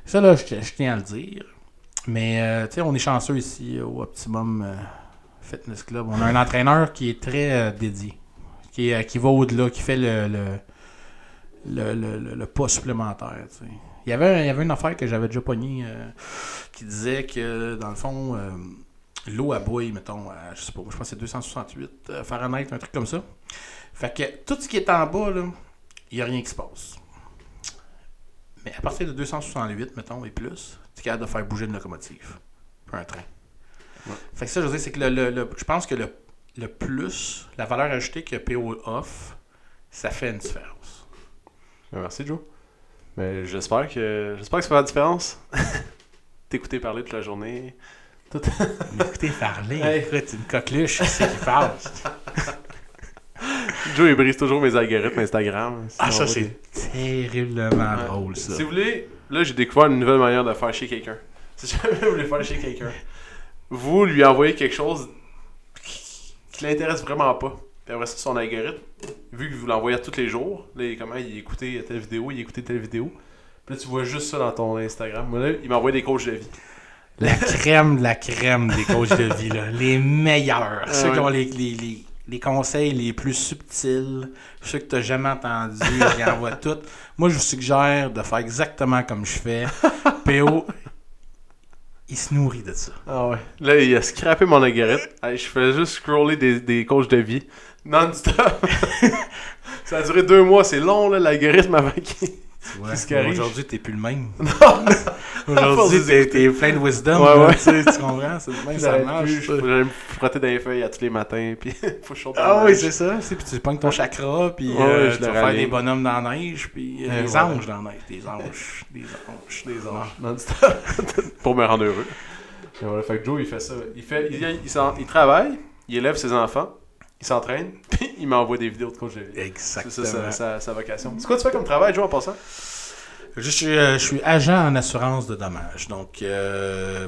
ça, là, je, je tiens à le dire, mais euh, tu sais, on est chanceux ici au Optimum euh, Fitness Club. On a un entraîneur qui est très euh, dédié, qui, qui va au-delà, qui fait le, le, le, le, pas supplémentaire. Il y, avait, il y avait une affaire que j'avais déjà pognée euh, qui disait que, dans le fond, euh, l'eau à bouille, mettons, je sais pas, je pense que c'est 268 euh, Fahrenheit, un truc comme ça. Fait que tout ce qui est en bas, il n'y a rien qui se passe. Mais à partir de 268, mettons, et plus, tu es capable de faire bouger une locomotive. Puis un train. Ouais. Fait que ça, je veux dire, c'est que le, le- le- je pense que le, le plus, la valeur ajoutée que PO offre, ça fait une différence. Ben, merci, Joe. Mais j'espère que, j'espère que ça fera la différence. T'écouter parler toute la journée. Écoutez parler, Hey. écoute, une coqueluche, c'est qui parle. Joe, il brise toujours mes algorithmes Instagram. Ah, ça, c'est terriblement drôle, ça. Si vous voulez, là, j'ai découvert une nouvelle manière de faire chier quelqu'un. Si jamais vous voulez faire chier quelqu'un, vous lui envoyez quelque chose qui, qui l'intéresse vraiment pas. Puis après ça, son algorithme, vu que vous l'envoyez tous les jours, là, il, comment il écoutait telle vidéo, il écoutait telle vidéo. Puis là, tu vois juste ça dans ton Instagram. Moi, là, il m'envoie des coachs de vie. La crème de la crème des coachs de vie, là. les meilleurs. Ah ceux qui ont les, les, les, les conseils les plus subtils, ceux que tu n'as jamais entendus, ils envoient tout. Moi, je vous suggère de faire exactement comme je fais. PO, il se nourrit de ça. Ah ouais. Là, il a scrappé mon algorithme. Je fais juste scroller des, des coachs de vie. Non-stop. ça a duré deux mois, c'est long, là, l'algorithme avant qu'il. Arrive? Aujourd'hui, t'es plus le même. Aujourd'hui, t'es, plein de wisdom. Ouais, là, ouais. tu tu comprends? C'est le même, ça marche. plus, je me frotter dans les feuilles à tous les matins, puis faut dans Ah oui, c'est ça. c'est- Puis tu pognes ton chakra, puis Ouais, euh, ouais, je tu vas faire des bonhommes dans la neige, puis euh, des anges dans la neige. Des anges, des anges, des anges. Pour me rendre heureux. Et voilà, fait que Joe, il fait ça. Il, fait, il, il, s'en- il travaille, il élève ses enfants, il s'entraîne, puis il m'envoie des vidéos de coach de vie. C'est Exactement. ça sa, vocation. C'est quoi tu fais comme travail, Joe, en passant? Je suis, euh, je suis agent en assurance de dommages. Donc, euh,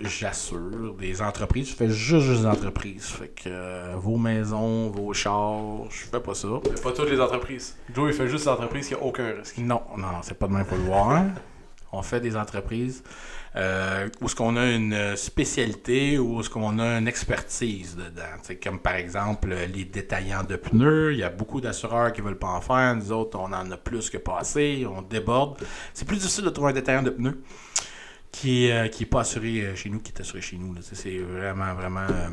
j'assure des entreprises. Je fais juste, juste des entreprises. Fait que euh, vos maisons, vos chars, je fais pas ça. Mais pas toutes les entreprises. Joe, il fait juste les entreprises qui n'ont aucun risque. Non, non, c'est pas de même pour le voir. On fait des entreprises euh, où ce qu'on a une spécialité ou ce qu'on a une expertise dedans. Comme par exemple euh, les détaillants de pneus. Il y a beaucoup d'assureurs qui veulent pas en faire. Nous autres, on en a plus que pas assez. On déborde. C'est plus difficile de trouver un détaillant de pneus qui est, euh, qui est pas assuré euh, chez nous, qui est assuré chez nous. C'est vraiment, vraiment. euh,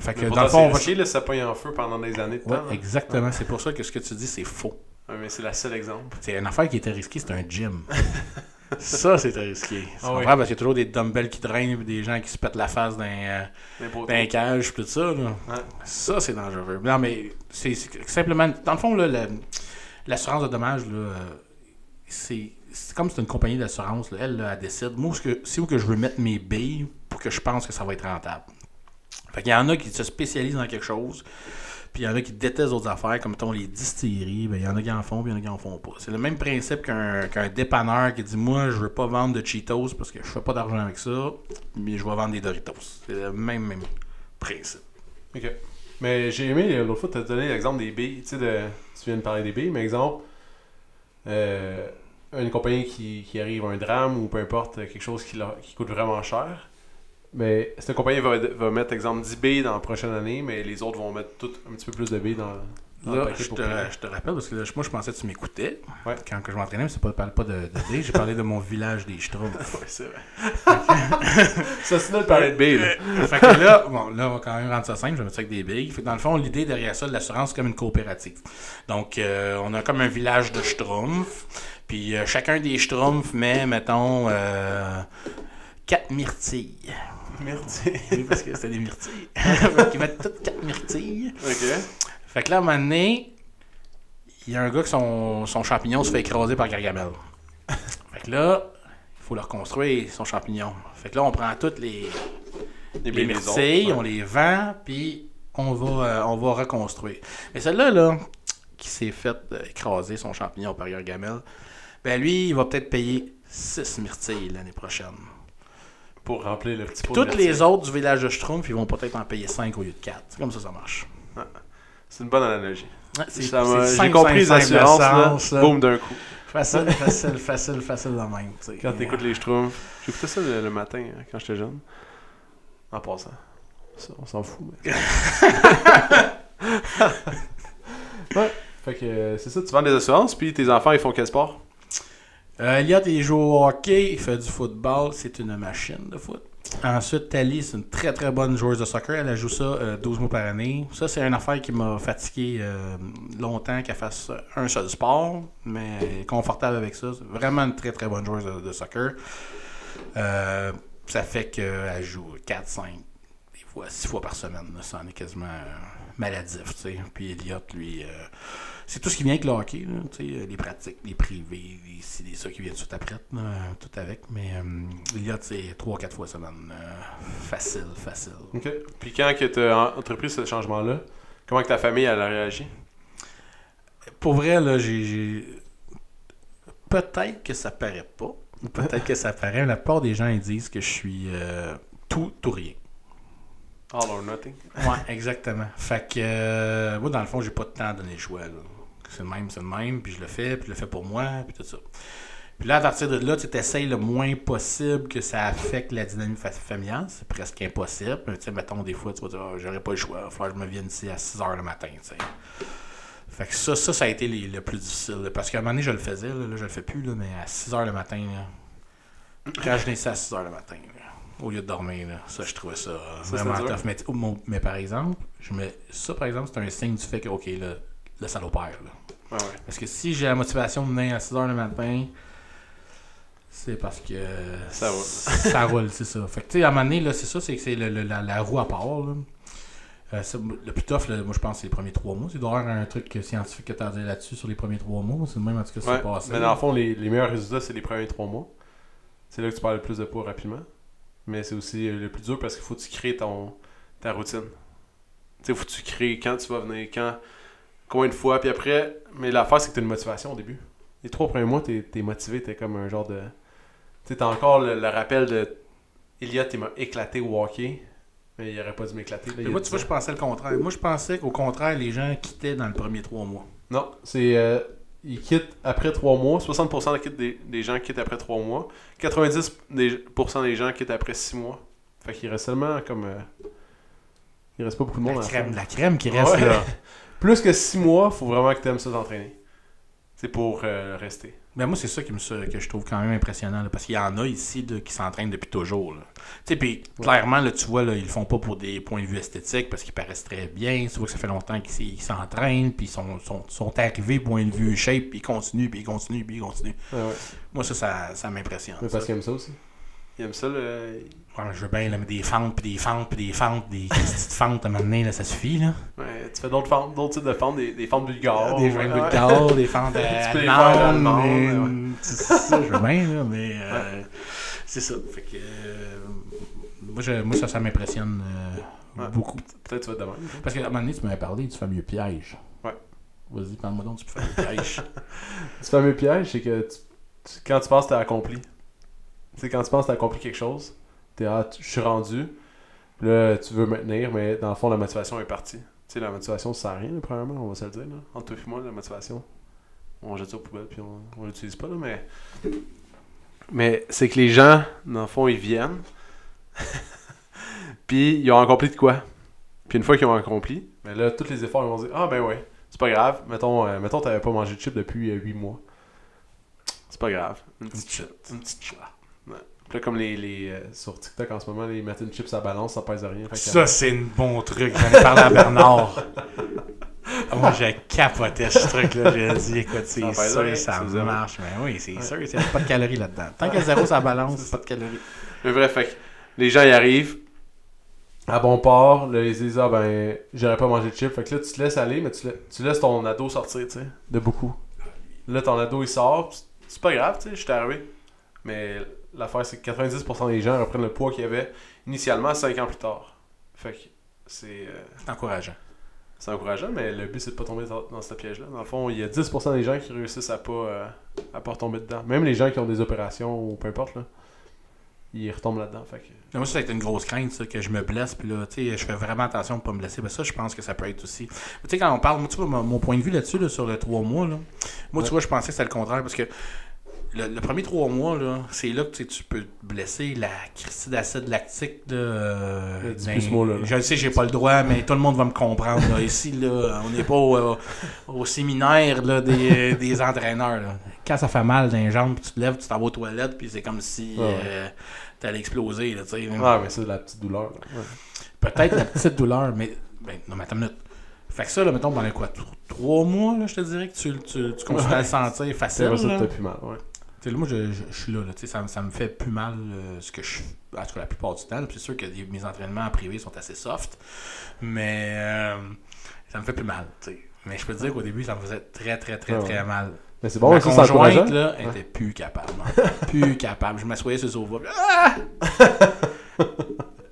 Fait que dans le fond, on va. là, ça en feu pendant des années de Ouais, temps. là. exactement. C'est pour ça que ce que tu dis, c'est faux. Ouais, mais c'est la seule exemple. C'est une affaire qui était risquée, c'est un gym. ça, c'était risqué. Tu Ah oui. Parce qu'il y a toujours des dumbbells qui traînent des gens qui se pètent la face dans, euh, dans un cage tout ça. Là. Ça, c'est dangereux. Non, mais c'est c'est simplement... Dans le fond, la- l'assurance de dommages, euh, c'est c'est comme c'est une compagnie d'assurance. Elle, là, elle décide. Moi, c'est où que je veux mettre mes billes pour que je pense que ça va être rentable. Fait qu'il y en a qui se spécialisent dans quelque chose. Puis il y en a qui détestent d'autres affaires, comme mettons, les distilleries. Ben, il y en a qui en font, puis il y en a qui en font pas. C'est le même principe qu'un dépanneur qui dit Moi, je veux pas vendre de Cheetos parce que je fais pas d'argent avec ça, mais je vais vendre des Doritos. C'est le même, même principe. Ok. Mais j'ai aimé, euh, l'autre fois, tu as donné l'exemple des billes. Tu sais, de... tu viens de parler des billes, mais exemple, euh, une compagnie qui, qui arrive à un drame ou peu importe, euh, quelque chose qui, qui coûte vraiment cher. Mais cette compagnie va, va mettre, exemple, 10 billes dans la prochaine année, mais les autres vont mettre tout un petit peu plus de billes dans, dans le Là, paquet je pour te, je te rappelle, parce que là, moi, je pensais que tu m'écoutais Ouais. quand que je m'entraînais, mais c'est pas, je parle pas de, de dés, j'ai parlé de mon village des Schtroumpfs. Ouais, c'est vrai. ça, c'est notre parler de billes. là. fait que là, bon, là, on va quand même rendre ça simple, je vais mettre ça avec des billes. Fait que dans le fond, l'idée derrière ça, de l'assurance, c'est comme une coopérative. Donc, euh, on a comme un village de Schtroumpfs, puis euh, chacun des Schtroumpfs met, mettons, euh, quatre myrtilles. Merci. Oui, parce que c'était des myrtilles. Qu'ils mettent toutes quatre myrtilles. ok. Fait que là, à un moment donné, il y a un gars que son, son champignon se fait écraser par Gargamel. fait que là, il faut le reconstruire, son champignon. Fait que là, on prend toutes les, Les myrtilles, autres, on les vend, puis on va, euh, on va reconstruire. Mais celle-là, là, qui s'est fait euh, écraser son champignon par Gargamel, ben lui, il va peut-être payer 6 myrtilles l'année prochaine. Pour remplir le petit pot de Toutes les autres du village de Schtroumpf, ils vont peut-être en payer 5 au lieu de 4. C'est comme ça ça marche. C'est une bonne analogie. Ouais, c'est- Ça m'a- c'est J'ai compris les assurances. Boum d'un coup. Facile, facile, facile, facile de même. tu sais. Quand t'écoutes les Schtroumpfs. J'écoutais ça le, le matin hein, quand j'étais jeune. En passant. Ça, on s'en fout. mais- ouais. Fait que euh, c'est ça, tu vends des assurances, puis tes enfants ils font quel sport? Euh, Elliot, il joue au hockey, il fait du football, c'est une machine de foot. Ensuite, Tali, c'est une très très bonne joueuse de soccer. Elle joue ça euh, 12 mois par année. Ça, c'est une affaire qui m'a fatigué euh, longtemps qu'elle fasse un seul sport, mais elle est confortable avec ça. C'est vraiment une très très bonne joueuse de, soccer. Euh, ça fait qu'elle joue 4, 5, des fois 6 fois par semaine. Ça en est quasiment euh, maladif. tu sais. Puis Elliot, lui, euh, c'est tout ce qui vient avec le hockey. là, tu sais, les pratiques, les privés, les ci, les ça qui vient tout après, là, tout avec. Mais euh, Elliot, c'est 3-4 fois semaine. euh, facile, facile. Ok. Puis quand t'as en- entrepris ce changement-là, comment que ta famille elle a réagi? Pour vrai, là, j'ai. Peut-être que ça paraît pas. Peut-être que ça paraît. La plupart des gens ils disent que je suis euh, tout, tout rien. All or nothing. Ouais, exactement. Fait que euh, moi, dans le fond, j'ai pas de temps à donner le choix. là. C'est le même, c'est le même, puis je le fais, puis je le fais pour moi, puis tout ça. Puis là, à partir de là, tu essayes le moins possible que ça affecte la dynamique fa- familiale. C'est presque impossible. Tu sais, mettons, des fois, tu vas dire, Ah, j'aurais pas le choix, il va falloir que je me vienne ici à 6 h le matin, tu sais. Fait que ça, ça, ça a été les- le plus difficile. là. Parce qu'à un moment donné, je le faisais, là, là, je le fais plus, là, mais à 6 h le matin, là, quand je naissais à 6 h le matin, là, au lieu de dormir, là, ça, je trouvais ça, Ça, vraiment tough. Mais, mais par exemple, je me, ça, par exemple, c'est un signe du fait que, OK, là, le salopère, là. Ouais, ouais. Parce que si j'ai la motivation de venir à 6h le matin, c'est parce que Ça roule. ça roule, c'est ça. Fait que tu sais, à un moment donné, là, c'est ça, c'est que c'est la, la roue à part. Là. Euh, le plus tough, là, moi je pense, c'est les premiers trois mois. C'est d'avoir un truc scientifique que tu as dit là-dessus sur les premiers trois mois. C'est le même en tout cas Ouais, c'est passé. mais dans le fond, les, les meilleurs résultats, c'est les premiers trois mois. C'est là que tu perds le plus de poids rapidement. Mais c'est aussi euh, le plus dur parce qu'il faut que tu crées ton, ta routine. Tu sais, faut que tu crées quand tu vas venir, quand, combien de fois. Puis après, mais l'affaire, c'est que tu as une motivation au début. Les trois premiers mois, tu es, motivé, tu es comme un genre de. Tu sais, t'as encore le, le rappel de. Elliot, il m'a éclaté au hockey. Mais il aurait pas dû m'éclater. moi, 10 tu vois, je pensais le contraire. Moi, je pensais qu'au contraire, les gens quittaient dans le premier trois mois. Non, c'est. euh, ils quittent après 3 mois. 60% des, des, gens quittent après 3 mois. 90% des, gens quittent après 6 mois. Fait qu'il reste seulement comme. euh, il reste pas beaucoup de monde La crème, la crème qui reste Ouais. là. Plus que 6 mois, faut vraiment que tu aimes ça t'entraîner. C'est pour euh, rester. Mais moi, c'est ça qui me, que je trouve quand même impressionnant. là, parce qu'il y en a ici là, qui s'entraînent depuis toujours. Tu puis clairement, là, tu vois, là, ils le font pas pour des points de vue esthétiques parce qu'ils paraissent très bien. Tu vois que ça fait longtemps qu'ils s'entraînent, puis ils sont, sont, sont arrivés, point de vue shape, puis ils continuent, puis ils continuent, puis ils continuent. Ouais, ouais. Moi, ça, ça, ça m'impressionne. Mais parce qu'il aime ça aussi. Il aime ça, le. Ouais, je veux bien, là, mais des fentes, puis des fentes, puis des fentes, des petites fentes à un moment donné, là, ça suffit, là. Ouais, tu fais d'autres fentes, d'autres types de fentes, des, des fentes bulgares. des ouais, fentes ouais. bulgares, des fentes à allemandes, mais- c'est ça, je veux bien, là, mais euh, c'est ça. Fait que, euh, moi, je- moi, ça, ça m'impressionne euh, Ouais. beaucoup. Peut-être tu vas être de même. Parce qu'à un moment donné, tu m'avais parlé du fameux piège. Ouais. Vas-y, parle-moi donc du fameux piège. Ce fameux piège, c'est que tu- tu- quand tu penses que t'as accompli, tu sais, quand tu penses que t'as accompli quelque chose, t'es ah, tu- je suis rendu, là, tu veux maintenir, mais dans le fond, la motivation est partie. Tu sais, la motivation, ça sert à rien, là, premièrement, on va se le dire, là. Entre toi et moi, la motivation, on jette ça aux poubelles, puis on, on l'utilise pas, là, mais. Mais c'est que les gens, dans le fond, ils viennent, puis ils ont accompli de quoi? Puis une fois qu'ils ont accompli, mais là, tous les efforts, ils vont dire Ah, ben ouais, c'est pas grave, mettons, euh, mettons t'avais pas mangé de chips depuis 8 mois. C'est pas grave. Une petite chip. Une petite chip. Ouais. Puis là, comme les, les euh, sur TikTok en ce moment, les une chips à balance, ça pèse rien. Fait que- ça, c'est un bon truc. J'en ai parlé à Bernard. Moi, j'ai capoté ce truc-là. J'ai dit, écoute, c'est Ça pèse sûr, rien, ça c'est zéro. marche. Mais oui, c'est sûr, il n'y a pas de calories là-dedans. Tant qu'il y a zéro, ça balance, c'est pas de calories. Mais bref, fait que les gens y arrivent. À bon port, là, ils se disent Ah ben, j'aurais pas mangé de chips. Fait que là, tu te laisses aller, mais tu, la- tu laisses ton ado sortir, tu sais, de beaucoup. Là, ton ado il sort, pis c'est pas grave, tu sais, je suis arrivé. Mais l'affaire, c'est que 90% des gens reprennent le poids qu'il y avait initialement 5 ans plus tard. Fait que c'est. euh, C'est encourageant. C'est encourageant, mais le but c'est de pas tomber dans, dans ce piège-là. Dans le fond, il y a 10% des gens qui réussissent à pas, euh, à pas retomber dedans. Même les gens qui ont des opérations ou peu importe, là, ils retombent là-dedans. Fait que... Moi, ça a été une grosse crainte, ça, que je me blesse, puis là, tu sais, je fais vraiment attention de pas me blesser. Mais ça, je pense que ça peut être aussi. Tu sais, quand on parle, moi, tu vois, mon, mon point de vue là-dessus, là, sur le trois mois, là, moi, Ouais. tu vois, je pensais que c'était le contraire, parce que le, le premier trois mois, là, c'est là que tu tu peux te blesser la cristie d'acide lactique. Là, euh, ben, là. Je le sais, j'ai pas le droit, mais tout le monde va me comprendre. là. Ici, là, on n'est pas au, au séminaire là, des, des entraîneurs. Là. Quand ça fait mal dans les jambes, tu te lèves, tu t'en vas aux toilettes, puis c'est comme si Ouais, euh, t'allais exploser. Là, tu. Ah, mais c'est de la petite douleur. Ouais. Peut-être la petite douleur, mais. Ben, non, mais attends une minute. Fait que ça, là, mettons, pendant quoi tro- Trois mois, là, je te dirais que tu, tu, tu continues à le sentir facile. ça là? plus mal. Ouais. Tu sais, là, moi, je, je- je suis là, là tu sais, ça, me- ça me fait plus mal euh, ce que je En tout cas, la plupart du temps. c'est sûr que mes entraînements en privé sont assez soft. Mais euh, ça me fait plus mal. Mais je peux te dire qu'au début, ça me faisait très, très, très, Ouais, très mal. Mais c'est bon, Ma ça, conjointe, là, elle était plus capable. plus capable. Je m'assoyais sur le sofa. Ah!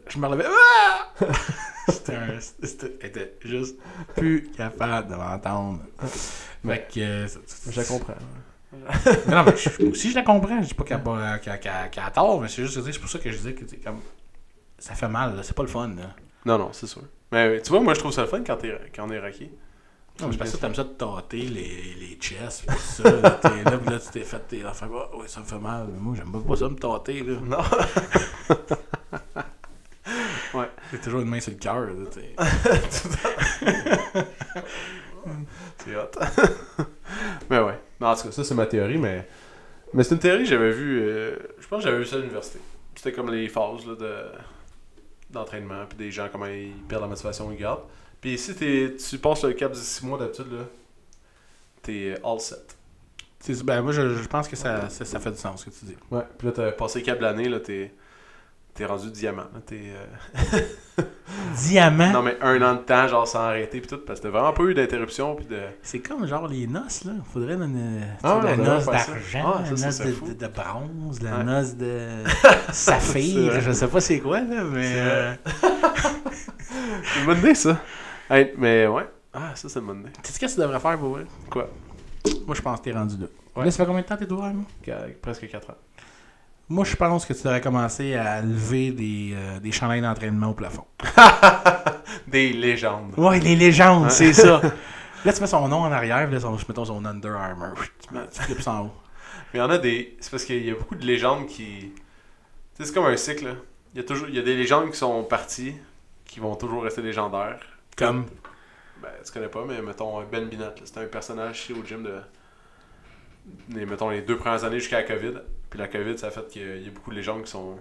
je me relevais. Ah! C'était juste plus capable de m'entendre. Fait que. euh, Je comprends. Mais non, mais je- aussi je la comprends. Je dis pas qu'elle a, pas- tort, mais c'est juste que c'est pour ça que je dis que c'est comme. Ça fait mal. C'est pas le fun, là. Non, non, c'est sûr. Mais tu vois, moi, je trouve ça le fun quand, t'es, quand on est raqué. Non, mais c'est parce que t'aimes ça de tâter les, les chests, pis tout ça. Là, t'es là, là, tu t'es fait tes affaires. Ah, ouais, ça me fait mal. Mais moi, j'aime pas ça me tâter, là. Non. ouais. J'ai toujours une main sur le cœur, là, sais. C'est hot. mais ouais. Non, en tout cas, ça, c'est ma théorie, mais. Mais c'est une théorie que j'avais vue. euh, Je pense que j'avais vu ça à l'université. C'était comme les phases là, de d'entraînement, puis des gens, comment ils perdent la motivation, ils gardent. Puis si tu passes le cap de 6 mois d'habitude, là, t'es all set. Ben, moi, je, je pense que ça, ça, ça fait du sens, ce que tu dis. Ouais, puis là, t'as passé le cap de l'année, là, t'es, t'es rendu diamant. T'es, euh, Diamant? Non, mais un an de temps, genre sans arrêter, puis tout, parce que t'as vraiment pas eu d'interruption, puis de. C'est comme genre les noces, là. Faudrait une, Ah, la noce d'argent, Ah, la ça noce de, fou. de- de bronze, la Ouais. noce de saphir. je sais pas c'est quoi, là, mais. C'est euh, une bonne idée, ça. Hey, mais ouais. Ah, ça, c'est une bonne idée. Tu sais ce que tu devrais faire pour vrai? Quoi? Moi, je pense que t'es rendu là. Ouais. Là, ça fait combien de temps que t'es ouvert, moi? Qu- Presque 4 ans. Moi, je pense que tu devrais commencer à lever des, euh, des chandails d'entraînement au plafond. Des légendes. Ouais, les légendes, c'est ça. Là, tu mets son nom en arrière, là, son, mettons son Under Armour. Tu, mets, tu ça en haut. Mais il y en a des. C'est parce qu'il y a beaucoup de légendes qui. Tu sais, c'est comme un cycle. là. Il y, a toujours... il y a des légendes qui sont parties, qui vont toujours rester légendaires. Comme? Ben, tu connais pas, mais mettons Ben Binot. là, C'était un personnage ici au gym de. Les, mettons les deux premières années jusqu'à la COVID. Puis la COVID, ça a fait qu'il y a- beaucoup de légendes qui sont.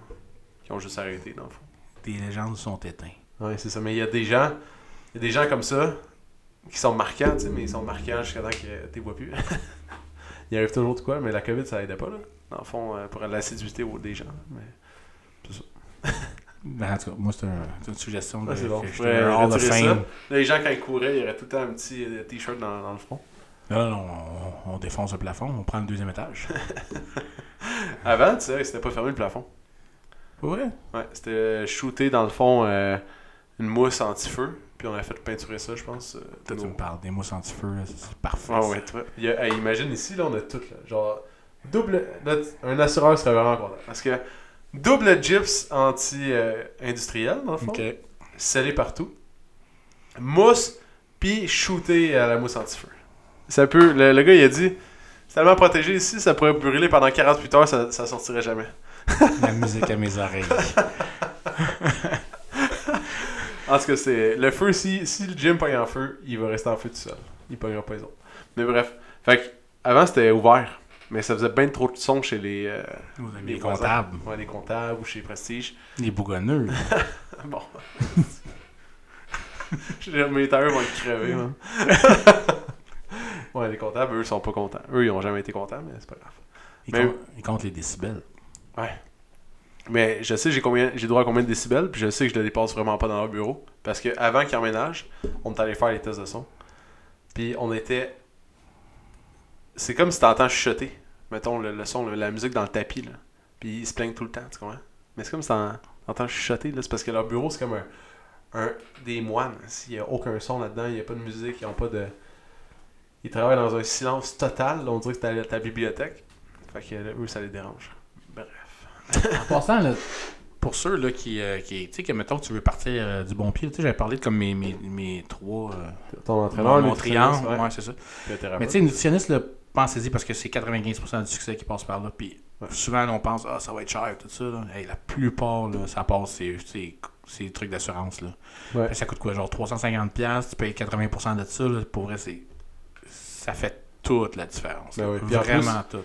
qui ont juste arrêté, dans le fond. Tes légendes sont éteintes. Ouais, c'est ça. Mais il y a des gens. Il y a des gens comme ça qui sont marquants, tu sais, mais ils sont marquants jusqu'à temps que tu vois plus. il arrive toujours de quoi, mais la COVID, ça aidait pas, là. Dans le fond, euh, pour l'assiduité des gens. Mais... Ben, en tout cas, moi, c'est un- c'est une suggestion de c'est bon. Ouais, retirer ça. Les gens, quand ils couraient, il y aurait tout le temps un petit euh, t-shirt dans, dans le front. Là, là, on, on défonce le plafond, on prend le deuxième étage. Avant, tu sais, c'était pas fermé le plafond. Vrai? Ouais, c'était shooté dans le fond euh, une mousse anti-feu. Puis on a fait peinturer ça, je pense. euh, Toi, tu nos- me parles des mousses anti-feu, c'est parfait. Ah ça. ouais, toi. Il y a- hey, imagine ici, là, on a tout, là. Genre, double. là, un assureur serait vraiment content. Parce que double gyps anti-industriel, dans le fond. Scellé partout. Mousse, puis shooté à la mousse anti-feu. Ça peut. Le, le gars, il a dit c'est tellement protégé ici, ça pourrait brûler pendant 48 heures, ça, ça sortirait jamais. La musique à mes oreilles. En tout cas, c'est. Le feu, si, si le gym pogne en feu, il va rester en feu tout seul. Il pognera pas les autres. Mais bref. Fait que, avant, c'était ouvert. Mais ça faisait bien trop de son chez les. euh, les comptables, Ouais, les comptables ou chez Prestige. les bougonneux. Bon. Mes tailleurs vont être crevés, man. Ouais, les comptables, eux, sont pas contents. Eux, ils ont jamais été contents, mais c'est pas grave. Ils, Mais- comptent, ils comptent les décibels. Ouais. Mais je sais j'ai combien j'ai droit à combien de décibels, puis je sais que je le dépasse vraiment pas dans leur bureau. Parce que avant qu'ils emménagent, on est allé faire les tests de son. Puis on était. C'est comme si t'entends chuchoter. Mettons le, le son, le- la musique dans le tapis. Là. Puis ils se plaignent tout le temps, tu comprends? Mais c'est comme si t'en- t'entends chuchoter. là. C'est parce que leur bureau, c'est comme un, un des moines. S'il n'y a aucun son là-dedans, il n'y a pas de musique, ils ont pas de. Ils travaillent dans un silence total. là, on dirait que c'est ta, ta bibliothèque. Fait que là, eux, ça les dérange. Bref. En passant, là, pour ceux là, qui, euh, qui tu sais, que mettons que tu veux partir euh, du bon pied, tu sais, j'avais parlé de comme mes, mes, mes trois. euh, Ton mon, mon triangle, ouais, c'est ça. Mais tu sais, nutritionniste, là, pensez-y parce que c'est 95% du succès qui passe par là. Puis Ouais. souvent, on pense, ah, ça va être cher, tout ça. Là. Hey, la plupart, là, ça passe, c'est, c'est, c'est des trucs d'assurance. Là. Ouais. Ça coûte quoi, genre 350$, tu payes 80% de ça. Là, pour vrai, c'est, ça fait toute la différence. Ben oui, Vraiment tout.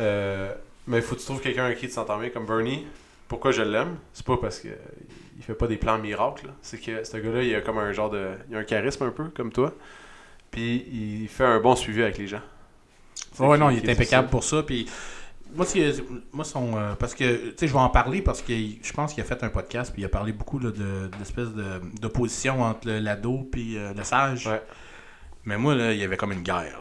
Euh, mais faut que tu trouves quelqu'un avec qui tu t'entends bien, comme Bernie. Pourquoi je l'aime? C'est pas parce que il fait pas des plans miracles. C'est que ce gars-là, il a comme un genre de. Il a un charisme un peu, comme toi. Puis il fait un bon suivi avec les gens. Qui- non, il est impeccable pour ça. Puis moi, moi son, euh, parce que tu sais, je vais en parler parce que je pense qu'il a fait un podcast puis il a parlé beaucoup là, de d'espèce de d'opposition entre l'ado puis euh, le sage. Ouais. Mais moi là, il y avait comme une guerre.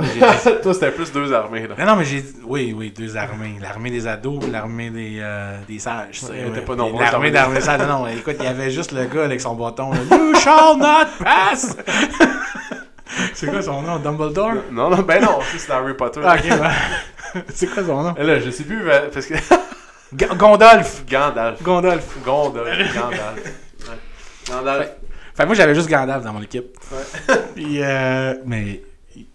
Toi, c'était plus deux armées, là. Non, non, mais j'ai. Oui, oui, deux armées. L'armée des ados, l'armée des, euh, des sages. Ouais, pas Puis nombreuse, L'armée l'armée d'armée sage. Non, non, écoute, il y avait juste le gars avec son bâton. Là. You shall not pass! C'est quoi son nom? Dumbledore? Non, non, ben non, c'est Harry Potter. Ah, ok, ouais. C'est quoi son nom? Et Là, je sais plus, mais- parce que. Ga- Gondolf! Gandalf. Gondolf. Gandalf. Gandalf. Ouais. Gandalf. Fait que moi, j'avais juste Gandalf dans mon équipe. Ouais. Puis, euh, mais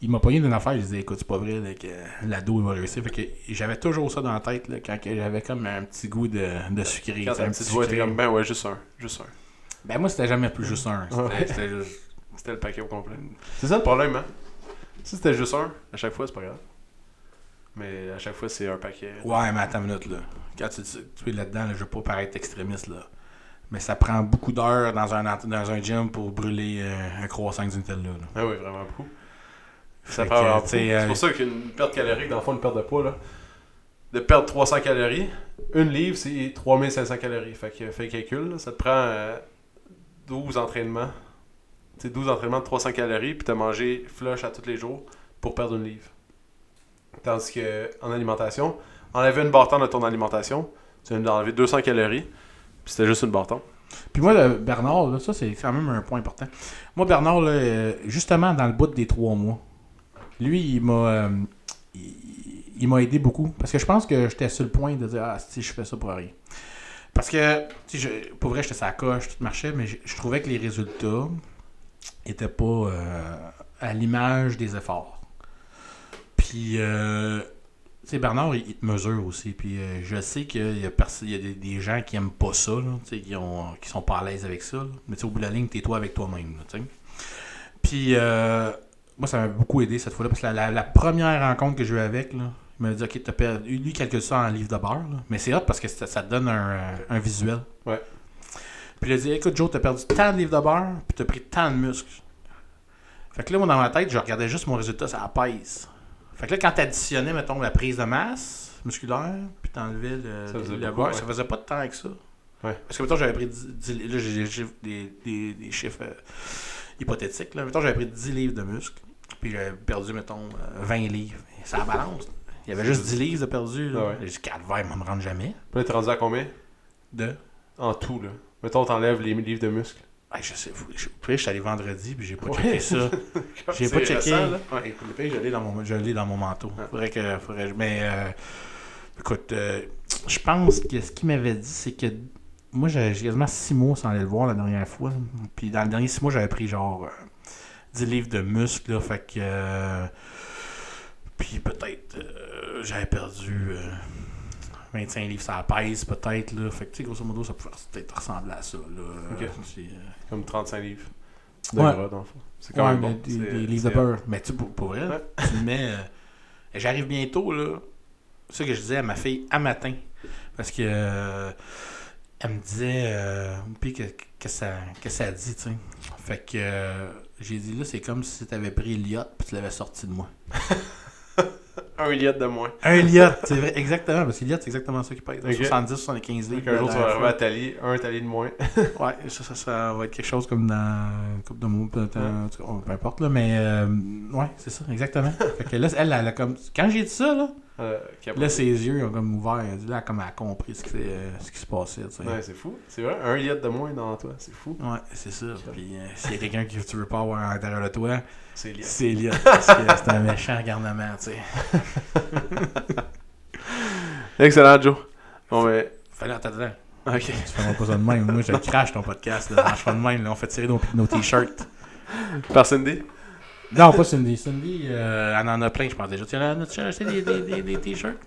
il, m'a pogné d'une affaire. Je disais, écoute, c'est pas vrai là, que l'ado, il va réussir. Fait que j'avais toujours ça dans la tête là, quand j'avais comme un petit goût de, de sucré. Quand un petit doigt, t'es comme, ben ouais, juste un. Juste un. Ben, moi, c'était jamais plus juste un. C'était Ouais. c'était juste. C'était le paquet au complet. C'est ça? Le problème, hein? Si c'était juste un, à chaque fois, c'est pas grave. Mais à chaque fois, c'est un paquet. Ouais, mais attends une minute, là. Quand tu, tu es là-dedans, là, je veux pas paraître extrémiste, là. Mais ça prend beaucoup d'heures dans un, dans un gym pour brûler euh, un croissant avec du Nutella, là. Ah oui, vraiment beaucoup. Ça Fait prend que, euh, C'est pour ça qu'une perte calorique, dans le fond, une perte de poids, là, de perdre 300 calories, une livre, c'est 3500 calories. Fait que fais le calcul, là, ça te prend euh, 12 entraînements. Tu sais, 12 entraînements de 300 calories, puis t'as mangé flush à tous les jours pour perdre une livre. Tandis que en alimentation, enlever une barre de ton alimentation, tu viens d'enlever 200 calories, c'était juste une barre Puis moi, le Bernard, là, ça, c'est quand même un point important. Moi, Bernard, là, euh, justement, dans le bout des trois mois, lui, il m'a euh, il, m'a aidé beaucoup. Parce que je pense que j'étais sur le point de dire Ah, si je fais ça pour rien. Parce que, je- pour vrai, j'étais sa coche, tout marchait, mais je, trouvais que les résultats étaient pas euh, à l'image des efforts. Puis, euh, sais, Bernard, il, te mesure aussi. Puis, euh, je sais qu'il y a, perso- il y a des, des gens qui aiment pas ça, là, qui, ont, qui sont pas à l'aise avec ça. là. Mais au bout de la ligne, t'es toi avec toi-même. Puis, euh, moi, ça m'a beaucoup aidé cette fois-là. Parce que la, la- la première rencontre que j'ai eue avec, là, il m'a dit Ok, t'as perdu. Lui, calcule ça en livre de beurre. là. Mais c'est hot parce que ça, ça te donne un, un visuel. Ouais. Puis il a dit Écoute, Joe, t'as perdu tant de livres de beurre, puis t'as pris tant de muscles. Fait que là, moi, dans ma tête, je regardais juste mon résultat, ça pèse. Fait que là, quand t'additionnais, mettons, la prise de masse musculaire, puis t'enlevais le, Ça faisait le beaucoup, beurre, ouais. ça faisait pas de temps avec ça. Ouais. Parce que, mettons, j'avais pris 10, 10 là, j'ai des chiffres, des, des- des chiffres euh, hypothétiques. Là. Mettons, j'avais pris 10 livres de muscles, puis j'avais perdu, mettons, euh, 20 livres. Et ça balance. Il y avait juste 10 livres de perdu. Là. Ouais. J'ai dit, calvaire, il me rendre jamais. Puis là, t'es rendu à combien? De. En tout, là. Mettons, t'enlèves les livres de muscles. Ah, je sais, je, je suis allé vendredi, puis j'ai pas Ouais. checké ça. J'ai pas checké. récent. Ouais, écoute, je l'ai dans mon, je l'ai dans mon manteau. Ouais. Faudrait que, faudrait, mais euh, écoute, euh, je pense que ce qu'il m'avait dit, c'est que moi, j'ai quasiment 6 mois sans aller le voir la dernière fois. Puis dans les derniers 6 mois, j'avais pris genre euh, 10 livres de muscles, là, fait que. euh, puis peut-être, euh, j'avais perdu 25 livres, ça pèse peut-être, là. Fait que, tu sais, grosso modo, ça pouvait peut-être ressembler à ça, là. Euh, Comme 35 livres. De Ouais. gras, dans le fond. C'est quand Ouais, même bon. des, des livres de. Mais tu pour, pour Ouais. tu mets. euh, J'arrive bientôt, là. C'est ça que je disais à ma fille à matin. Parce que. euh, elle me disait. Puis que, que, ça, que ça dit, tu sais. Fait que. j'ai dit, là, c'est comme si tu avais pris l'yacht puis tu l'avais sorti de moi. Un litre de moins. Un liot, c'est vrai, exactement. Parce que l'yacht, c'est exactement ça qui pèse. Ok. 70, 75 Donc, livres. un jour, tu vas arriver à. Tali, un Tali de moins. Ouais, ça, ça, ça va être quelque chose comme dans une coupe de mots, peut-être, peu importe, là, mais euh, ouais, c'est ça, exactement. fait que là, elle, elle a comme. Quand j'ai dit ça, là, Euh, là, ses yeux ont comme ouvert. Elle a dit, là, comme elle a compris ce qui, euh, ce qui se passait. Ouais, c'est fou. C'est vrai, un litre de moins dans toi. C'est fou. Ouais, c'est ça. Puis euh, s'il y a quelqu'un que tu veux pas avoir à l'intérieur de toi, C'est litre. c'est Elliot. Parce que c'est un méchant garnement, tu sais. Excellent, Joe. Bon, ben. Fallait attends. Ok. Tu feras pas ça de même. Moi, je crache ton podcast. Là. Marche pas de même. Là. On fait tirer nos, nos t-shirts. Par Cindy Non, pas Cindy. Cindy, euh, elle en a plein, je pense déjà. Tu en as-tu acheté des, des, des, des t-shirts?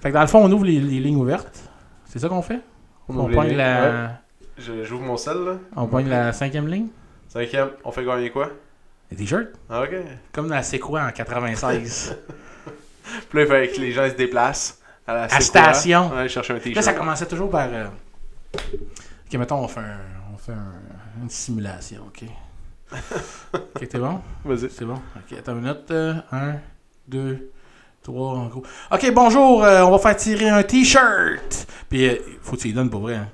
Fait que dans le fond, on ouvre les, les lignes ouvertes. C'est ça qu'on fait? On, pogne lignes. la, Ouais. Je- J'ouvre mon sel, là. on pogne la cinquième ligne? Cinquième, on fait gagner quoi? Les t-shirts? Ah, ok. Comme dans la C'est quoi en 96? Puis là, il fallait que les gens ils se déplacent à la Sequoia. station. Ouais, chercher un Là, t-shirt. ça commençait toujours par. euh, Ok, mettons, on fait, un, on fait un- une simulation, ok? ok, t'es bon? Vas-y. C'est bon? Ok, attends une minute. Un, deux, trois, en gros. Ok, bonjour, euh, on va faire tirer un t-shirt. Puis, euh, faut que tu y donnes pour vrai. hein.